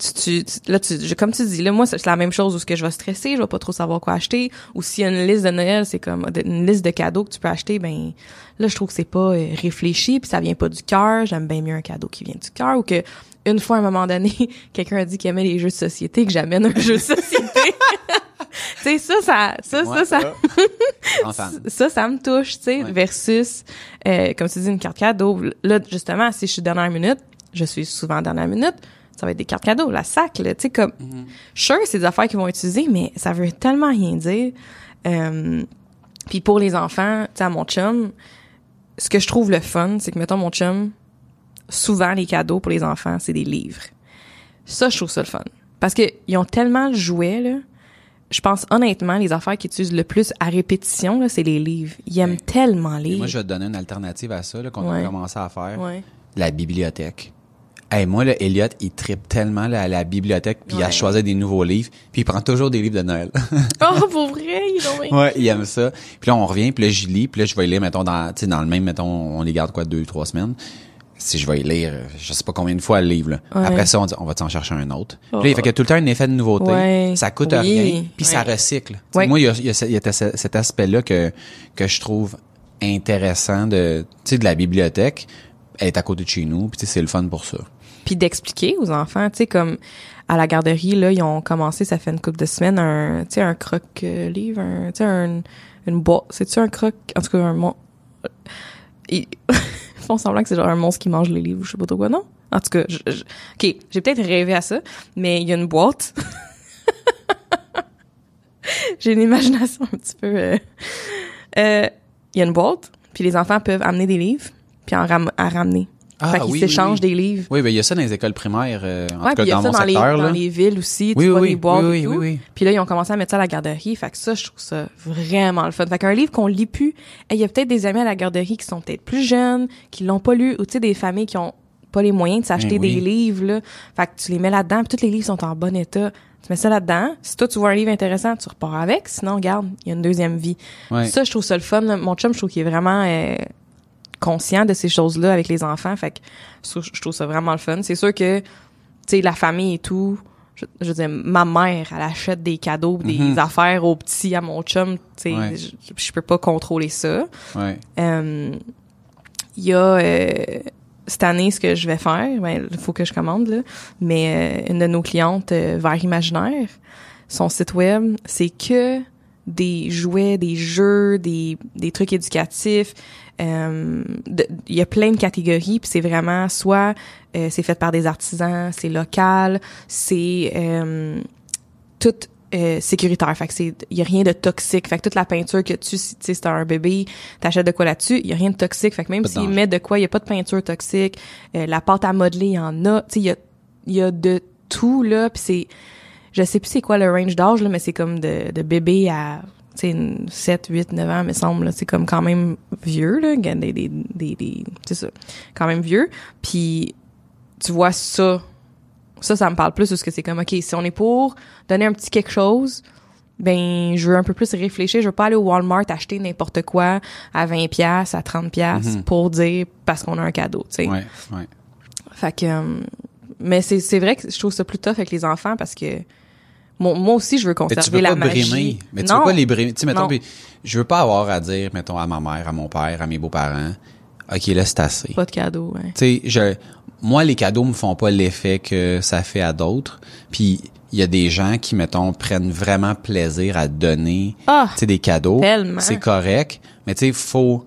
tu, tu, là tu je- comme tu dis là moi c'est la même chose où ce que je vais stresser, je vais pas trop savoir quoi acheter ou s'il y a une liste de Noël, c'est comme une liste de cadeaux que tu peux acheter ben là je trouve que c'est pas euh, réfléchi puis ça vient pas du cœur, j'aime bien mieux un cadeau qui vient du cœur ou que une fois à un moment donné, quelqu'un a dit qu'il aimait les jeux de société que j'amène un jeu de société. tu sais ça ça ça ça, ça ça, ça me touche, tu sais, Ouais. versus, euh, comme tu dis, une carte cadeau. Là, justement, si je suis dernière minute, je suis souvent dernière minute, ça va être des cartes cadeaux, la sac, là, tu sais, comme, sure, c'est des affaires qu'ils vont utiliser, mais ça veut tellement rien dire. Euh, puis pour les enfants, tu sais, à mon chum, ce que je trouve le fun, c'est que, mettons, mon chum, souvent, les cadeaux pour les enfants, c'est des livres. Ça, je trouve ça le fun. Parce que ils ont tellement de jouets, là. Je pense honnêtement, les affaires qu'ils utilisent le plus à répétition, là, c'est les livres. Ils aiment Ouais. tellement Et lire. moi je vais te donner une alternative à ça là, qu'on a commencé à faire Ouais. la bibliothèque Hey, moi, là, Elliot, il tripe tellement là, à la bibliothèque, puis à Ouais. choisir des nouveaux livres, puis il prend toujours des livres de Noël. Oh, pour vrai, ont rien. ouais, il aime ça. Puis là, on revient, puis là, j'y lis, puis là, je vais y lire, mettons, dans, tu sais, dans le même, mettons, on les garde quoi, deux, trois semaines. Si je vais y lire, je sais pas combien de fois le livre, là. Ouais. Après ça, on dit, on va t'en chercher un autre? Puis là, Oh. il fait qu'il y a tout le temps un effet de nouveauté. Ouais. Ça coûte Oui. rien, puis ça recycle. Moi, il y a, il y a il y a ce- cet aspect-là que, que je trouve intéressant de, tu sais, de la bibliothèque. Elle est à côté de chez nous, puis tu sais, c'est le fun pour ça. Puis d'expliquer aux enfants, tu sais, comme à la garderie, là, ils ont commencé, ça fait une couple de semaines, un, tu sais, un croque-livre, un, tu sais, un, une boîte, c'est-tu un croque, en tout cas, un mon... Ils font semblant que c'est genre un monstre qui mange les livres, je sais pas trop quoi, non? En tout cas, je, OK, j'ai peut-être rêvé à ça, mais il y a une boîte. j'ai une imagination un petit peu... euh, euh, Il y a une boîte, puis les enfants peuvent amener des livres, puis en ramener. Ah, fait qu'ils oui, s'échangent oui. des livres. Oui, ben il y a ça dans les écoles primaires, euh, en Ouais, tout cas il y a dans ça mon dans les, dans les villes aussi, Oui, tu vois boîtes oui, et tout. Puis là, ils ont commencé à mettre ça à la garderie. Fait que ça, je trouve ça vraiment le fun. Fait qu'un livre qu'on lit plus, il y a peut-être des amis à la garderie qui sont peut-être plus jeunes, qui l'ont pas lu, ou tu sais, des familles qui ont pas les moyens de s'acheter Ben des livres, là. Fait que tu les mets là-dedans, puis tous les livres sont en bon état. Tu mets ça là-dedans. Si toi, tu vois un livre intéressant, tu repars avec. Sinon, regarde, il y a une deuxième vie. Ouais. Ça, je trouve ça le fun. là. Mon chum, je trouve qu'il est vraiment euh, conscient de ces choses-là avec les enfants. Fait que je trouve, ça vraiment le fun. C'est sûr que, tu sais, la famille et tout, je, je veux dire, ma mère, elle achète des cadeaux, des Mhm. affaires aux petits, à mon chum, tu sais, Ouais. je, je peux pas contrôler ça. Ouais. Euh, Il y a euh, cette année ce que je vais faire, ben il faut que je commande là, mais euh, une de nos clientes euh, Vers Imaginaire, son site web, c'est que des jouets, des jeux, des, des trucs éducatifs. Euh, Il y a plein de catégories, puis c'est vraiment soit euh, c'est fait par des artisans, c'est local, c'est euh, tout euh, sécuritaire. Fait que c'est il y a rien de toxique. Fait que toute la peinture que tu si tu un bébé, t'achètes de quoi là-dessus, il y a rien de toxique. Fait que même Pas de s'il danger. met de quoi, il y a pas de peinture toxique. Euh, la pâte à modeler, il y en a. Tu sais il y a il y a de tout là, puis c'est je sais plus c'est quoi le range d'âge là, mais c'est comme de de bébé à sais 7 8 9 ans me semble c'est comme quand même vieux là, des des des, des c'est ça. Quand même vieux. Puis tu vois ça ça, ça me parle plus parce que c'est comme, OK, si on est pour donner un petit quelque chose, ben, je veux un peu plus réfléchir. Je veux pas aller au Walmart acheter n'importe quoi à 20 pièces à 30 pièces Mhm. pour dire parce qu'on a un cadeau, tu sais. Ouais, ouais. Fait que, euh, mais c'est, c'est vrai que je trouve ça plus tough avec les enfants parce que moi, moi aussi, je veux Mais tu conserver veux la pas magie. brimer. Mais tu non. veux pas les brimer. Tu sais, mettons, puis je veux pas avoir à dire, mettons, à ma mère, à mon père, à mes beaux-parents, OK, là, c'est assez. Pas de cadeau, ouais. Tu sais, je, moi, les cadeaux me font pas l'effet que ça fait à d'autres. Puis, il y a des gens qui, mettons, prennent vraiment plaisir à donner, Ah! tu sais, des cadeaux. Tellement. C'est correct. Mais tu sais, faut,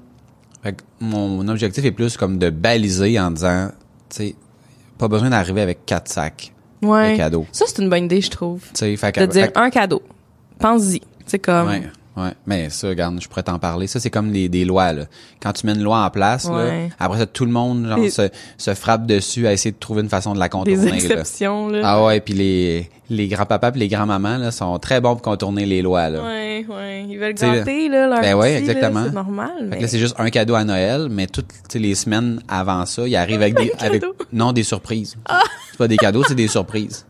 fait que mon objectif est plus comme de baliser en disant, tu sais, pas besoin d'arriver avec quatre sacs Ouais. de cadeaux. Ça, c'est une bonne idée, je trouve. Tu sais, fait De dire un cadeau. Pense-y. C'est comme, Ouais, ouais. Mais ça, regarde, je pourrais t'en parler. Ça, c'est comme des, des lois, là. Quand tu mets une loi en place, Ouais. là, après ça, tout le monde, genre, se, se frappe dessus à essayer de trouver une façon de la contourner, là. exceptions, là. Ah ouais, puis les, les grands-papas puis les grands-mamans, là, sont très bons pour contourner les lois, là. Ouais, ouais. Ils veulent gâter, là, leur ben ouais, là, exactement. C'est normal, Fait que là, c'est juste un cadeau à Noël, mais toutes les semaines avant ça, ils arrivent avec des, avec, non, des surprises. C'est pas des cadeaux, c'est des surprises.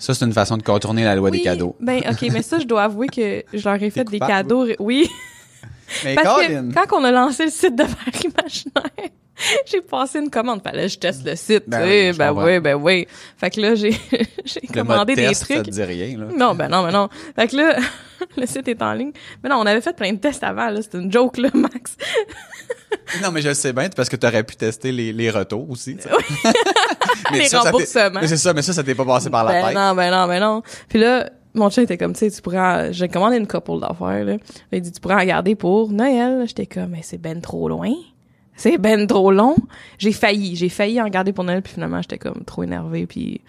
Ça, c'est une façon de contourner la loi des cadeaux. Ben, OK, mais ça, je dois avouer que je leur ai fait des cadeaux. Oui. Mais Parce que quand on a lancé le site de Verre Imaginaire, j'ai passé une commande. Fallait que je teste le site, Ben tu oui, Ben oui, ben oui. Fait que là, j'ai, j'ai commandé des test, ça trucs. te dit rien, là. Non, ben non, ben non. Fait que là, le site est en ligne. Mais non, on avait fait plein de tests avant, là. C'était une joke, là, Max. Non, mais je sais bien, parce que t'aurais pu tester les, les retours aussi. tu sais. Les ça, ça remboursements. Mais c'est ça, mais ça, ça t'est pas passé par la Ben tête. non, ben non, ben non. Puis là, mon chien était comme, tu sais, tu pourrais, j'ai commandé une couple d'affaires, là. Il dit, tu pourrais en garder pour Noël. J'étais comme, mais c'est ben trop loin. C'est ben trop long. J'ai failli, j'ai failli en garder pour Noël, puis finalement, j'étais comme trop énervée, puis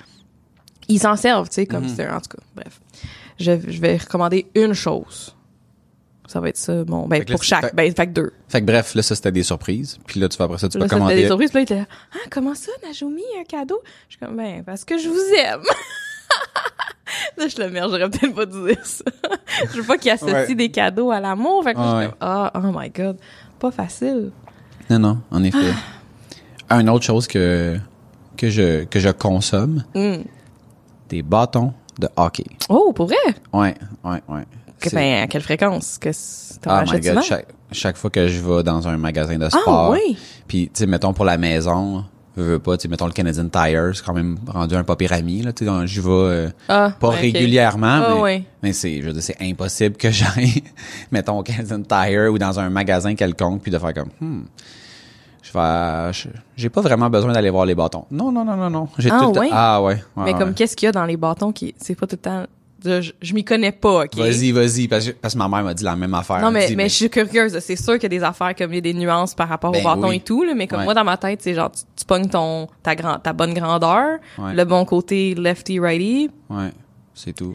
ils s'en servent, tu sais, comme Mhm. c'est, en tout cas, bref. Je, je vais recommander une chose. Ça va être ça, bon, ben, là, pour chaque, fait- ben, fait que deux. Fait que bref, là, ça, c'était des surprises. Puis là, tu vas après ça, tu Là, peux ça, c'était des commander. surprises, puis là, il était ah, comment ça, Najumi, un cadeau? Je suis comme, ben, parce que je vous aime. là, je le merde, j'aurais peut-être pas dû dire ça. je veux pas qu'il associe Ouais. des cadeaux à l'amour. Fait que je Ouais. ah, oh my god. Pas facile. Non, non, en effet. Ah. Une autre chose que, que je, que je consomme, Hmm. des bâtons de hockey. Oh, pour vrai? Ouais, ouais, ouais. Que, ben, à quelle fréquence? Que Oh my god, souvent? chaque, chaque fois que je vais dans un magasin de Ah, sport, oui. puis tu sais, mettons pour la maison, je veux pas, tu sais, mettons le Canadian Tire, c'est quand même rendu un pas pire ami, là, tu sais, j'y vais euh, Ah, pas régulièrement, Ah, mais, ouais. mais c'est, je veux dire, c'est impossible que j'aille, mettons au Canadian Tire ou dans un magasin quelconque, puis de faire comme, hmm, je vais, j'ai pas vraiment besoin d'aller voir les bâtons. Non, non, non, non, non. J'ai Ah, tout le ouais? Ah ouais. ouais, Mais ouais. comme, qu'est-ce qu'il y a dans les bâtons qui, c'est pas tout le temps, je, m'y connais pas, ok? Vas-y, vas-y, parce que, parce que ma mère m'a dit la même affaire. Non, mais, dit, mais je suis curieuse. C'est sûr qu'il y a des affaires comme il y a des nuances par rapport Ben au bâton oui. et tout, là, mais comme Ouais. moi, dans ma tête, c'est genre, tu, tu pognes ton, ta, grand, ta bonne grandeur, Ouais. le bon côté lefty-righty, Ouais, c'est tout.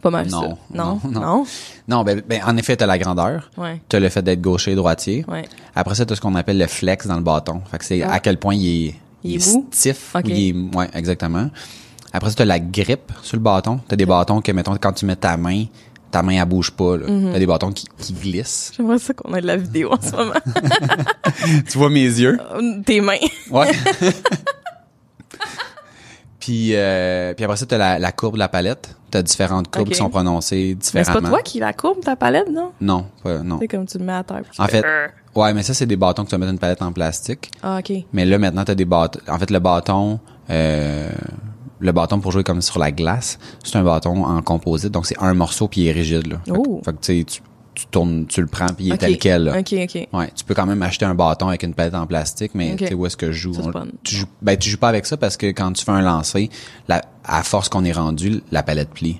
pas mal Non, ça. Non, non, non. non? Ben, ben en effet, t'as la grandeur. Ouais, T'as le fait d'être gaucher droitier. ouais. Après ça, t'as ce qu'on appelle le flex dans le bâton. Fait que c'est Ah. à quel point il est, Il est mou? stiff. Ok. ou il est, ouais, exactement. Après ça, t'as la grippe sur le bâton. T'as des bâtons que, mettons, quand tu mets ta main, ta main, elle bouge pas, là. Mhm. T'as des bâtons qui, qui glissent. J'aimerais ça qu'on ait de la vidéo en ce moment. tu vois mes yeux? Tes mains. Ouais. puis, euh, puis après ça, t'as la, la courbe de la palette. T'as différentes courbes qui sont prononcées Mais c'est différemment. pas toi qui la courbe, ta palette, non? Non, pas, non. C'est comme tu le mets à terre. En fais, fait, Euh. ouais, mais ça, c'est des bâtons que tu vas mettre une palette en plastique. Ah, ok. Mais là, maintenant, t'as des bâtons. En fait, le bâton, euh, le bâton pour jouer comme sur la glace, c'est un bâton en composite, donc c'est un morceau puis il est rigide. Là. Fait, que- Oh. fait que tu tu, tournes, tu le prends puis il est tel quel. là. Ouais, tu peux quand même acheter un bâton avec une palette en plastique, mais tu sais où est-ce que je joue? Ça, On- Tu joues, ben tu joues pas avec ça parce que quand tu fais un lancer, la, à force qu'on est rendu, la palette plie.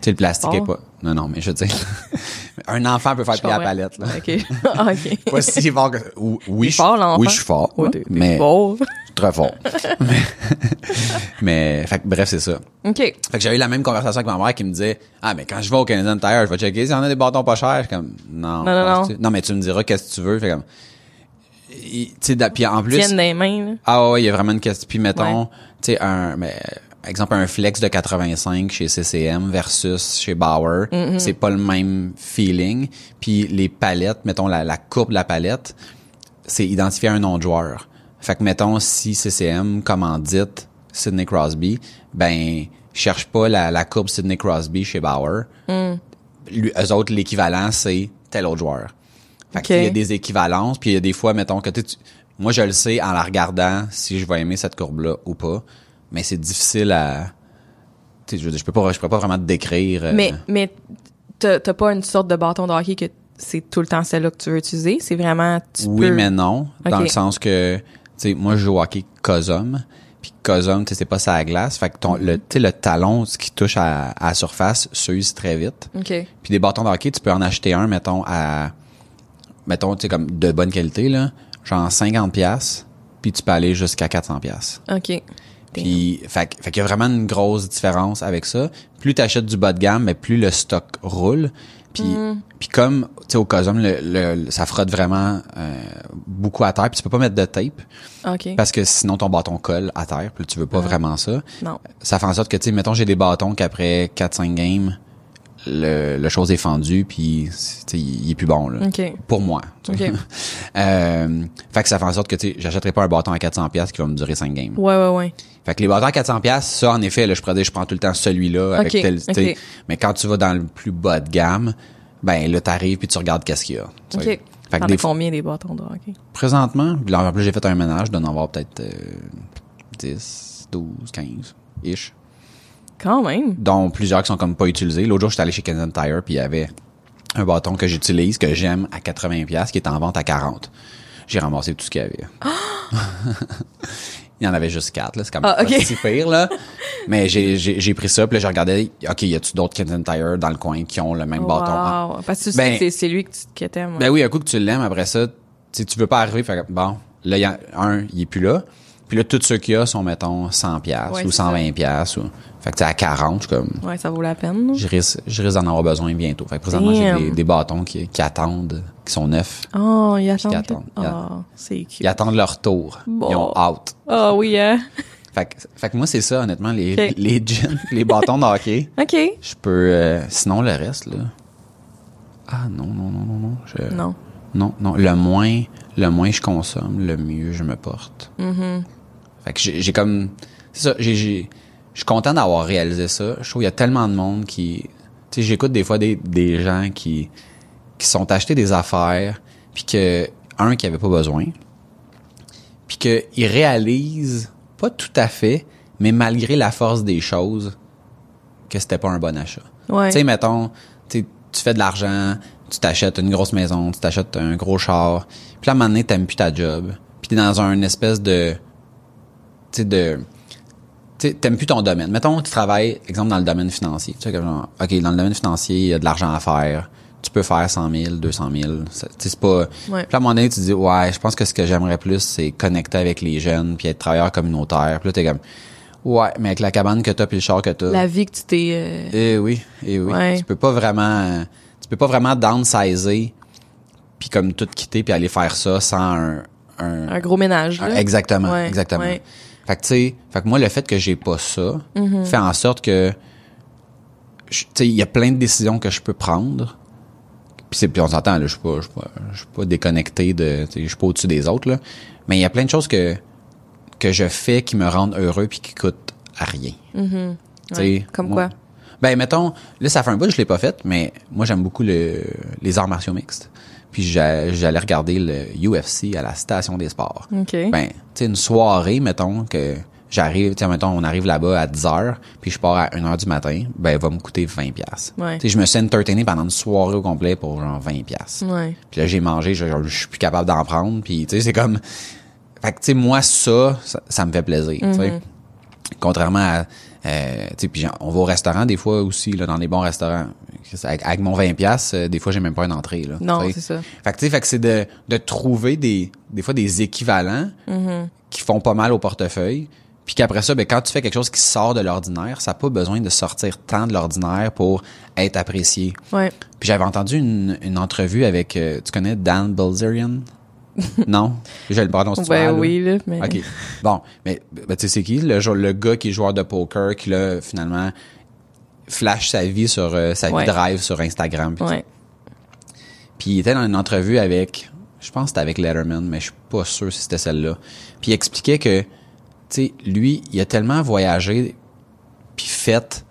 Tu sais, le plastique Oh. est pas. Non, non, mais je veux dire, un enfant peut faire plier la palette. Là. Ok. Ok. Pas si fort que. ou- Oui, je- oui, je suis fort. Mais. Très fort. mais, fait que bref, c'est ça. Ok. Fait que j'avais eu la même conversation avec ma mère qui me disait Ah, mais quand je vais au Canadian Tire, je vais checker s'il y en a des bâtons pas chers. Je suis comme Non, Non, non, non, mais tu me diras qu'est-ce que tu veux. Fait comme. Tu sais, puis en plus. Tiennent des mains, là. Ah ouais, il y a vraiment une question. Puis mettons, Ouais. tu sais, un, mais, exemple, un flex de 85 chez CCM versus chez Bauer, Mm-hmm. c'est pas le même feeling. Puis les palettes, mettons, la, la courbe de la palette, c'est identifié à un nom de joueur. Fait que mettons, si CCM commandite Sidney Crosby, ben, cherche pas la, la courbe Sidney Crosby chez Bauer. Mm. Lui, eux autres, l'équivalent, c'est tel autre joueur. Fait Ok. qu'il y a des équivalences, puis il y a des fois, mettons, que tu, moi, je le sais en la regardant si je vais aimer cette courbe-là ou pas, mais c'est difficile à, je veux dire, je peux pas, je peux pas vraiment te décrire. euh, Mais, mais t'as pas une sorte de bâton de hockey que c'est tout le temps celle-là que tu veux utiliser? C'est vraiment, tu oui, peux... mais non, dans le sens que, sais, moi, je joue au hockey cosum, puis cosum, tu sais, c'est pas ça à glace, fait que ton, le, tu sais, le talon, ce qui touche à, à la surface, s'use très vite. OK. Puis des bâtons de hockey, tu peux en acheter un, mettons, à, mettons, tu sais, comme de bonne qualité, là, genre 50 pièces puis tu peux aller jusqu'à 400 pièces OK. Puis, fait, que- fait qu'il y a vraiment une grosse différence avec ça. Plus tu achètes du bas de gamme, mais plus le stock roule. Puis, puis comme, tu sais, au Cosum, le, le- le- ça frotte vraiment euh, beaucoup à terre. Puis tu peux pas mettre de tape parce que sinon ton bâton colle à terre. Puis tu veux pas vraiment ça. Non. Ça fait en sorte que, tu sais, mettons, j'ai des bâtons qu'après 4-5 games, le, le chose est fendu, puis, il est plus bon, là. OK. Pour moi. tu sais. OK. euh, fait que ça fait en sorte que, j'achèterai pas un bâton à 400 pièces qui va me durer 5 games. Ouais, ouais, ouais. Fait que les bâtons à 400 pièces, ça en effet, là, je dire, je prends tout le temps celui-là avec tel, tu sais. ok. mais quand tu vas dans le plus bas de gamme, ben là t'arrives puis tu regardes qu'est-ce qu'il y a. Fait que des combien des bâtons de hockey? présentement, en plus j'ai fait un ménage, je dois en avoir peut-être euh, 10, 12, 15 ish, Quand même. dont plusieurs qui sont comme pas utilisés. L'autre jour, j'étais allé chez Canadian Tire puis il y avait un bâton que j'utilise que j'aime à 80 pièces qui est en vente à 40. J'ai ramassé tout ce qu'il y avait. Il y en avait juste quatre, là. C'est comme Ah, pas si pire, là. Mais j'ai, pris ça, puis là, j'ai regardé, OK, y a-tu d'autres Canadian Tire dans le coin qui ont le même bâton? Ah. Wow. Parce que Ben- c'est- lui que tu t'aimes. Ben oui, un coup que tu l'aimes, après ça, tu veux pas arriver, fait bon, là, il y a un, il est plus là. Puis là, tous ceux qu'il y a sont, mettons, 100 pièces Ouais, ou c'est 120 pièces ou, fait que, tu à 40, je suis comme, Ouais, ça vaut la peine. je risque, je risque d'en avoir besoin bientôt. Fait que présentement, j'ai des, des bâtons qui, qui attendent, qui sont neufs. Oh, il attend. Qui attendent, Oh, c'est cute. Ils attendent leur tour. Bon. Ils ont out. Oh oui, hein? Fait que, fait que moi, c'est ça, honnêtement, les, les jeans, les bâtons de hockey. OK. Je peux, euh, sinon, le reste, là. Ah, non, non, non, non, non. je- Non. Non, non. Le moins, le moins je consomme, le mieux je me porte. Mm-hmm. Fait que j'ai comme, c'est ça, j'ai, je suis content d'avoir réalisé ça. Je trouve qu'il y a tellement de monde qui, tu sais, j'écoute des fois des, des gens qui, qui sont achetés des affaires, puis que, un, qui avait pas besoin, puis qu'ils réalisent, pas tout à fait, mais malgré la force des choses, que c'était pas un bon achat. Ouais. Tu sais, mettons, tu fais de l'argent, tu t'achètes une grosse maison, tu t'achètes un gros char, puis là, à un moment donné, t'aimes plus ta job, puis t'es dans un espèce de, tu sais, de, t'aimes plus ton domaine. Mettons, tu travailles, exemple, dans le domaine financier. Tu sais, comme genre, OK, dans le domaine financier, il y a de l'argent à faire. Tu peux faire 100 000, 200 000. Ça- Tu sais, c'est pas... Ouais. Puis à un moment donné, tu te dis, ouais, je pense que ce que j'aimerais plus, c'est connecter avec les jeunes, puis être travailleur communautaire. Puis là, t'es comme, ouais, mais avec la cabane que t'as, puis le char que t'as... La vie que tu t'es... euh, Eh oui, eh oui. Ouais. Tu peux pas vraiment, tu peux pas vraiment downsizer puis comme tout quitter puis aller faire ça sans un, un- un gros ménage, un- exactement, Ouais, exactement. Fait que tu sais, fait que moi le fait que j'ai pas ça Mm-hmm. fait en sorte que tu sais, il y a plein de décisions que je peux prendre. Puis c'est puis on s'entend là, je suis pas je suis pas pas déconnecté de tu sais, je suis pas au-dessus des autres là, mais il y a plein de choses que que je fais qui me rendent heureux puis qui coûtent à rien. Mm-hmm. Ouais. Comme moi- quoi? Ben, mettons, là, ça fait un bout je l'ai pas fait, mais moi, j'aime beaucoup le, les arts martiaux mixtes. Puis j'a- j'allais regarder le UFC à la station des sports. OK. Ben, tu sais, une soirée, mettons, que j'arrive, tu sais, mettons, on arrive là-bas à 10 heures, puis je pars à 1 heure du matin, ben, va me coûter 20 piastres. Ouais. Tu sais, je me suis entertainé pendant une soirée au complet pour genre 20 piastres. Ouais. Puis là, j'ai mangé, je, je suis plus capable d'en prendre, puis tu sais, c'est comme... Fait que, tu sais, moi, ça, ça, ça me fait plaisir, tu sais. Mm-hmm. Contrairement à... Euh, tu sais, puis on va au restaurant des fois aussi, là, dans des bons restaurants. Avec, avec mon 20 piastres, euh, des fois, j'ai même pas une entrée, là. Non, c'est ça. Fait que, tu sais, fait que c'est de, de trouver des, des fois des équivalents Mm-hmm. qui font pas mal au portefeuille. Puis qu'après ça, ben, quand tu fais quelque chose qui sort de l'ordinaire, ça n'a pas besoin de sortir tant de l'ordinaire pour être apprécié. Ouais. Puis j'avais entendu une, une entrevue avec, euh, tu connais Dan Bilzerian? non? Je le prononce Ben oui, là, mais. OK. Bon, mais ben, tu sais c'est qui? Le, le gars qui est joueur de poker, qui là, finalement, flash sa vie sur euh, sa Ouais. vie drive sur Instagram. Puis Ouais. il était dans une entrevue avec, je pense que c'était avec Letterman, mais je suis pas sûr si c'était celle-là. Puis il expliquait que, tu sais, lui, il a tellement voyagé, puis fait,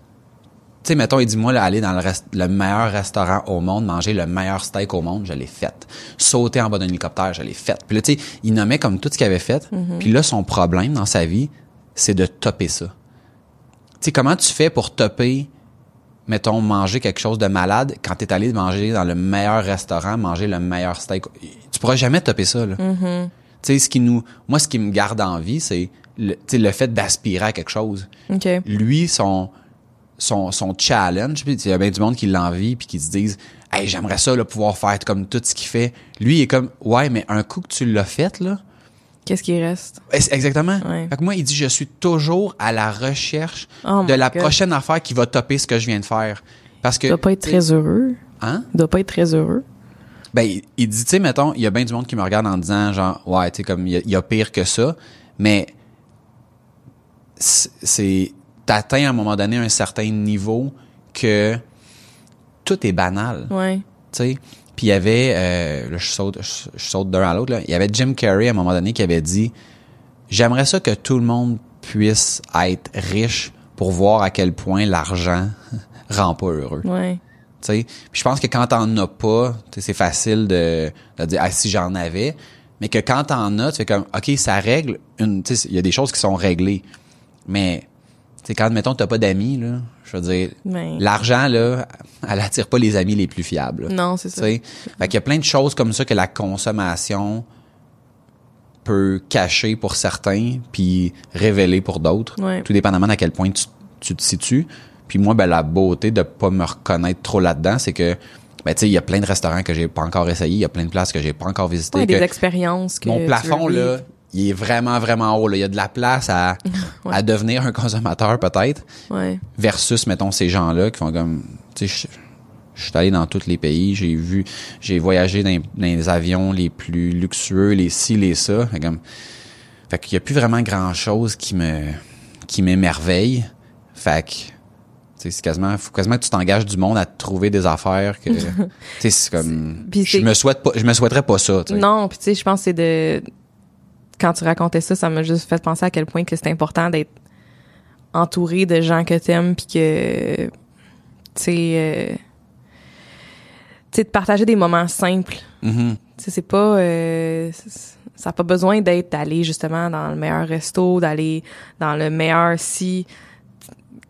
tu sais, mettons, il dit, moi, là, aller dans le, rest- le meilleur restaurant au monde, manger le meilleur steak au monde, je l'ai fait. Sauter en bas d'un hélicoptère, je l'ai fait. Puis là, tu sais, il nommait comme tout ce qu'il avait fait. Puis là, son problème dans sa vie, c'est de topper ça. Tu sais, comment tu fais pour topper mettons, manger quelque chose de malade quand t'es allé manger dans le meilleur restaurant, manger le meilleur steak. Tu pourras jamais topper ça, là. Tu sais, ce qui nous, moi, ce qui me garde en vie, c'est le, le fait d'aspirer à quelque chose. Lui, son, son, son challenge, puis il y a bien du monde qui l'envie puis qui se disent, hey, j'aimerais ça, là, pouvoir faire comme tout ce qu'il fait. Lui, il est comme, ouais, mais un coup que tu l'as fait, là, Qu'est-ce qui reste? Exactement. Ouais. Fait que moi, il dit, je suis toujours à la recherche Oh de la God. prochaine affaire qui va topper ce que je viens de faire. Parce que. Il doit pas être très heureux. Hein? Il doit pas être très heureux. Ben, il, il dit, tu sais, mettons, il y a bien du monde qui me regarde en disant, genre, ouais, tu sais, comme, il y, a- il y a pire que ça. Mais, c'est- c'est, t'atteins à un moment donné un certain niveau que tout est banal. Ouais. tu sais? Puis il y avait, euh, là, je saute, je, je saute d'un à l'autre. Il y avait Jim Carrey à un moment donné qui avait dit, j'aimerais ça que tout le monde puisse être riche pour voir à quel point l'argent rend pas heureux. Ouais. Tu sais? Puis je pense que quand t'en as pas, c'est facile de, de dire, ah, si j'en avais. Mais que quand t'en as, tu fais comme, OK, ça règle une, tu sais, il y a des choses qui sont réglées. Mais, sais, quand, mettons, t'as pas d'amis, là, je veux dire, Mais- l'argent, là, elle attire pas les amis les plus fiables. là. Non, c'est ça. fait qu'il y a plein de choses comme ça que la consommation peut cacher pour certains puis révéler pour d'autres. Ouais. Tout dépendamment d'à quel point tu, tu te situes. Puis moi, ben, la beauté de pas me reconnaître trop là-dedans, c'est que, ben, tu sais, il y a plein de restaurants que j'ai pas encore essayé, il y a plein de places que j'ai pas encore visitées. Ouais, que des expériences que mon plafond, là, il est vraiment, vraiment haut. Là. Il y a de la place à, Ouais. à devenir un consommateur, peut-être Ouais. versus mettons ces gens-là qui font comme tu sais je, suis allé dans tous les pays j'ai vu j'ai voyagé dans, dans les avions les plus luxueux les ci les ça fait comme fait qu'il y a plus vraiment grand chose qui me qui m'émerveille fait que tu sais c'est quasiment faut quasiment que tu t'engages du monde à trouver des affaires que tu sais c'est comme je me souhaite pas je me souhaiterais pas ça tu sais. Non, puis tu sais, je pense c'est de quand tu racontais ça, ça m'a juste fait penser à quel point que c'est important d'être entouré de gens que t'aimes puis que tu sais euh, tu sais de partager des moments simples. Mhm. Tu sais c'est pas euh, ça a pas besoin d'être d'aller justement dans le meilleur resto, d'aller dans le meilleur si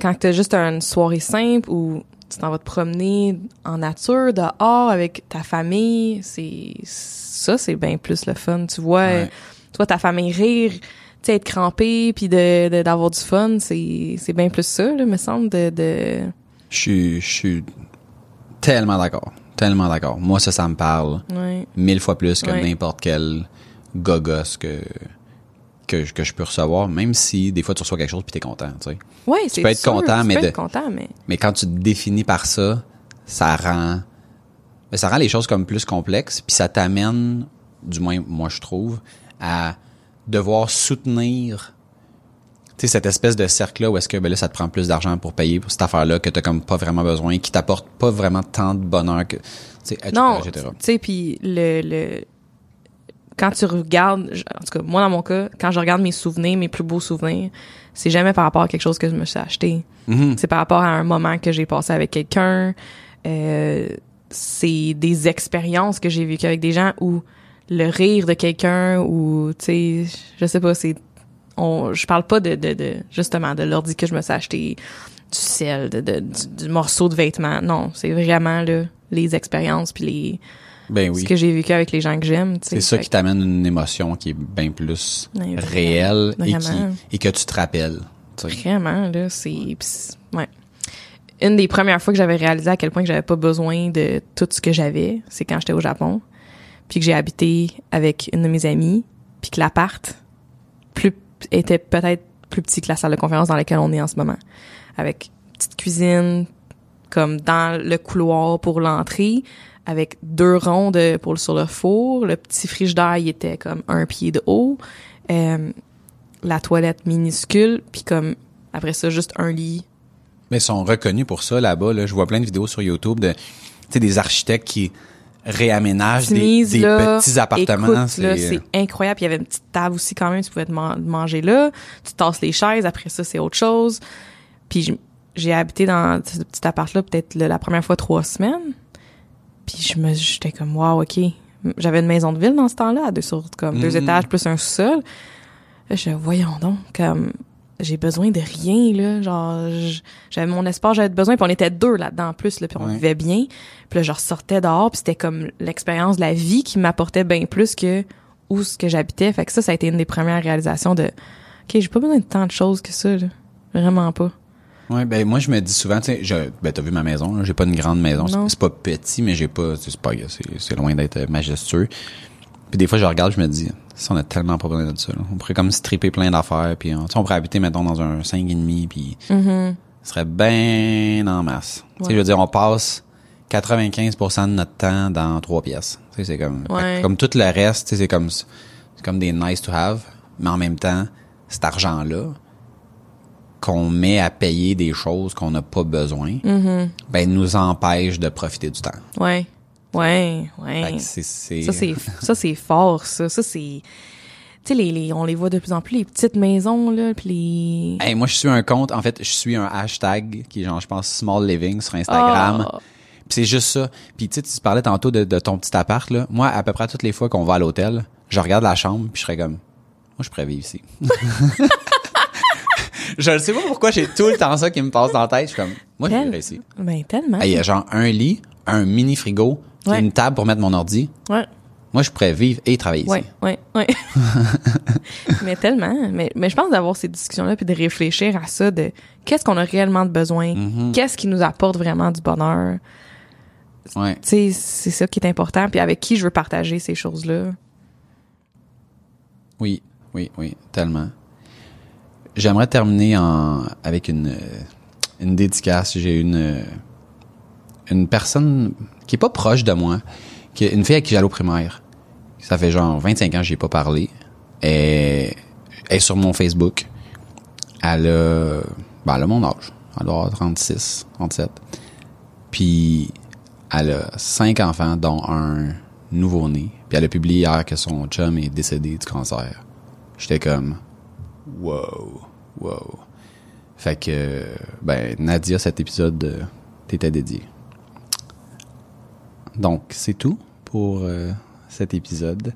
quand t'as juste une soirée simple ou tu t'en vas te promener en nature, dehors, avec ta famille, c'est ça, c'est bien plus le fun. Tu vois, Ouais. Tu vois ta famille rire, tu sais, être crampé, puis de, d'avoir du fun, c'est, c'est bien plus ça, là, me semble, de... de... je suis tellement d'accord tellement d'accord moi ça ça me parle Ouais. mille fois plus que Ouais. n'importe quel gogos que, que, je- que je peux recevoir, même si des fois tu reçois quelque chose puis t'es content, tu sais. Ouais, c'est peux être sûr, content, tu mais peux de- être content, mais... Mais quand tu te définis par ça, ça rend, ça rend les choses comme plus complexes, puis ça t'amène, du moins moi je trouve, à devoir soutenir tu sais, cette espèce de cercle-là où est-ce que ben là, ça te prend plus d'argent pour payer pour cette affaire-là que t'as comme pas vraiment besoin, qui t'apporte pas vraiment tant de bonheur que, tu sais, etc., Non, tu sais, puis le, le quand tu regardes, je- en tout cas moi dans mon cas, quand je regarde mes souvenirs, mes plus beaux souvenirs, c'est jamais par rapport à quelque chose que je me suis acheté. Mhm. C'est par rapport à un moment que j'ai passé avec quelqu'un. Euh, c'est des expériences que j'ai vécues avec des gens ou le rire de quelqu'un ou tu sais, je sais pas, c'est on, je parle pas de, de, de justement de l'ordi que je me suis acheté, du sel, de, de- du, du morceau de vêtement. Non, c'est vraiment là, les expériences puis les Ben ce oui. que j'ai vécu avec les gens que j'aime. C'est ça qui t'amène une émotion qui est bien plus Ouais, vraiment. réelle et, qui, et que tu te rappelles. Vraiment, là, c'est- Ouais. Une des premières fois que j'avais réalisé à quel point que j'avais pas besoin de tout ce que j'avais, c'est quand j'étais au Japon, puis que j'ai habité avec une de mes amies, puis que l'appart plus était peut-être plus petit que la salle de conférence dans laquelle on est en ce moment, avec une petite cuisine comme dans le couloir pour l'entrée, avec deux ronds pour sur le four, le petit frigidaire il était comme un pied de haut, euh, la toilette minuscule, puis comme après ça juste un lit. Mais ils sont reconnus pour ça là-bas. Là. Je vois plein de vidéos sur YouTube de des architectes qui réaménagent des, Mise, des là, petits appartements. C'est- incroyable. Puis il y avait une petite table aussi quand même, tu pouvais te man- manger là. Tu tasses les chaises, après ça, c'est autre chose. Puis j'ai habité dans ce petit appart-là peut-être la première fois trois semaines. Puis je me, j'étais comme, wow, OK. J'avais une maison de ville dans ce temps-là, à deux, sur comme deux Mhm. étages plus un sous-sol. Je voyons donc, comme, j'ai besoin de rien, là. Genre, j'avais mon espace, j'avais besoin, puis on était deux là-dedans en plus, là, puis on Ouais. vivait bien. Puis là, je ressortais dehors, puis c'était comme l'expérience de la vie qui m'apportait bien plus que où ce que j'habitais. Fait que ça, ça a été une des premières réalisations de, OK, j'ai pas besoin de tant de choses que ça, là. Vraiment pas. Ouais, ben moi je me dis souvent, tu sais, je- ben t'as vu ma maison, là, j'ai pas une grande maison, c'est- pas petit, mais j'ai pas, c'est pas, c'est, loin d'être majestueux. Puis des fois je regarde, je me dis, ça on a tellement pas besoin de ça. là. On pourrait comme stripper plein d'affaires, puis on, tu sais, on pourrait habiter mettons dans un 5,5 puis Mhm. ce serait bien en masse. Tu sais, je veux dire, on passe 95% de notre temps dans trois pièces. Tu sais, c'est comme, Ouais. comme tout le reste, tu sais, c'est comme, c'est comme des nice to have, mais en même temps, cet argent-là qu'on met à payer des choses qu'on n'a pas besoin, Mhm. ben nous empêche de profiter du temps. Ouais. Ouais, ouais. Ça, c'est, ça, c'est fort, ça. Ça, c'est, tu sais, les, les, on les voit de plus en plus, les petites maisons, là, puis les... Hey, moi, je suis un compte, en fait, je suis un hashtag qui est genre, je pense, small living sur Instagram. Ah. Puis c'est juste ça. Puis tu sais, tu parlais tantôt de, de ton petit appart là. Moi, à peu près toutes les fois qu'on va à l'hôtel, je regarde la chambre puis je serais comme, moi, je pourrais vivre ici. je ne sais pas pourquoi j'ai tout le temps ça qui me passe dans la tête. Je suis comme, moi, je vivrais ici. Ben, tellement. Hey, Il y a genre un lit, un mini frigo, Ouais. une table pour mettre mon ordi. Ouais. Moi, je pourrais vivre et travailler ici. Ouais, ouais, ouais. mais tellement. Mais, mais je pense d'avoir ces discussions-là puis de réfléchir à ça de qu'est-ce qu'on a réellement de besoin, Mhm. qu'est-ce qui nous apporte vraiment du bonheur? Ouais. Tu sais, c'est ça qui est important puis avec qui je veux partager ces choses-là. Oui, oui, oui, tellement. J'aimerais terminer en avec une une dédicace. J'ai une une personne qui est pas proche de moi, qui est une fille avec qui j'allais au primaire. Ça fait genre 25 ans que j'ai pas parlé. Elle, elle est sur mon Facebook. Elle a ben, elle a mon âge. Elle doit avoir 36, 37. Puis elle a cinq enfants, dont un nouveau-né. Puis elle a publié hier que son chum est décédé du cancer. J'étais comme, wow, wow. Fait que, ben, Nadia, cet épisode euh, t'était dédié. Donc, c'est tout pour euh, cet épisode.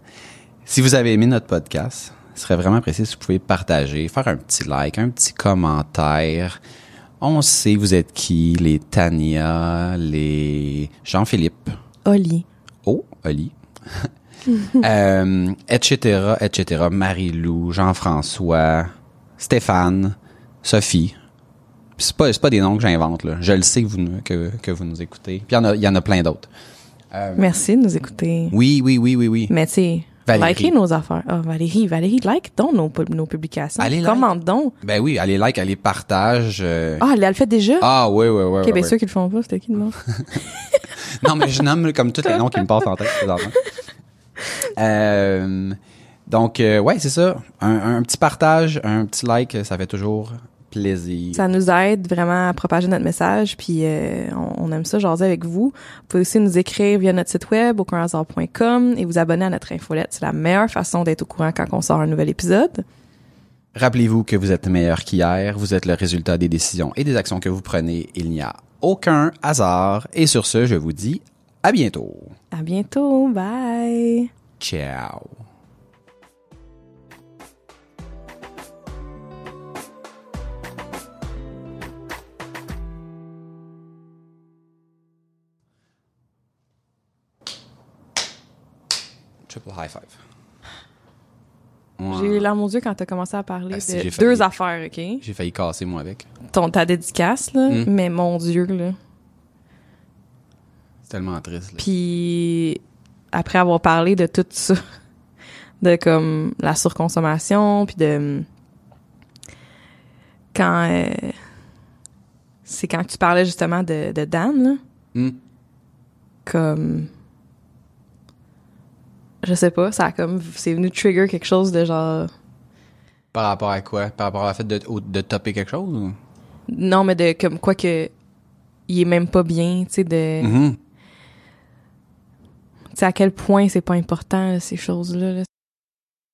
Si vous avez aimé notre podcast, ce serait vraiment apprécié si vous pouvez partager, faire un petit like, un petit commentaire. On sait vous êtes qui, les Tania, les Jean-Philippe, Oli. Oh, Oli. euh, etc., etc. Marie-Lou, Jean-François, Stéphane, Sophie. C'est pas, pas des noms que j'invente, là. Je le sais que vous, nous- que, que vous nous écoutez. Puis il y y en a plein d'autres. Merci de nous écouter. Oui, oui, oui, oui, oui. Mais tu sais, Valérie. likez nos affaires. Ah, Valérie, Valérie, like donc nos, nos publications. Allez, like. Commente donc? Ben oui, allez like, allez partage. euh. Ah, elle elle le fait déjà? Ah, oui, oui, oui. ok, oui, bien sûr qu'ils le font pas, c'était qui de? Non, mais je nomme comme tous les noms qui me passent en tête. Euh, donc, euh, ouais, c'est ça. Un, un petit partage, un petit like, ça fait toujours plaisir. Ça nous aide vraiment à propager notre message, puis euh, on, on aime ça jaser avec vous. Vous pouvez aussi nous écrire via notre site web aucunhasard.com et vous abonner à notre infolette. C'est la meilleure façon d'être au courant quand on sort un nouvel épisode. Rappelez-vous que vous êtes meilleur qu'hier, vous êtes le résultat des décisions et des actions que vous prenez. Il n'y a aucun hasard. Et sur ce, je vous dis à bientôt. À bientôt, bye! Ciao. Triple high five. J'ai eu les larmes aux yeux quand t'as commencé à parler Ah, si, de failli. deux affaires, OK? J'ai failli casser, moi, avec. Ton, ta dédicace, là, Mm. mais mon Dieu, là. C'est tellement triste. là. Puis après avoir parlé de tout ça, de comme la surconsommation, puis de quand euh, c'est quand tu parlais justement de, de Dan, là, Hmm. comme je sais pas, ça a comme c'est venu trigger quelque chose de genre Par rapport à quoi? Par rapport à la fait de, de topper quelque chose? ou? non mais de comme quoi que il est même pas bien, tu sais de Mhm. tu sais à quel point c'est pas important là, ces choses là. là.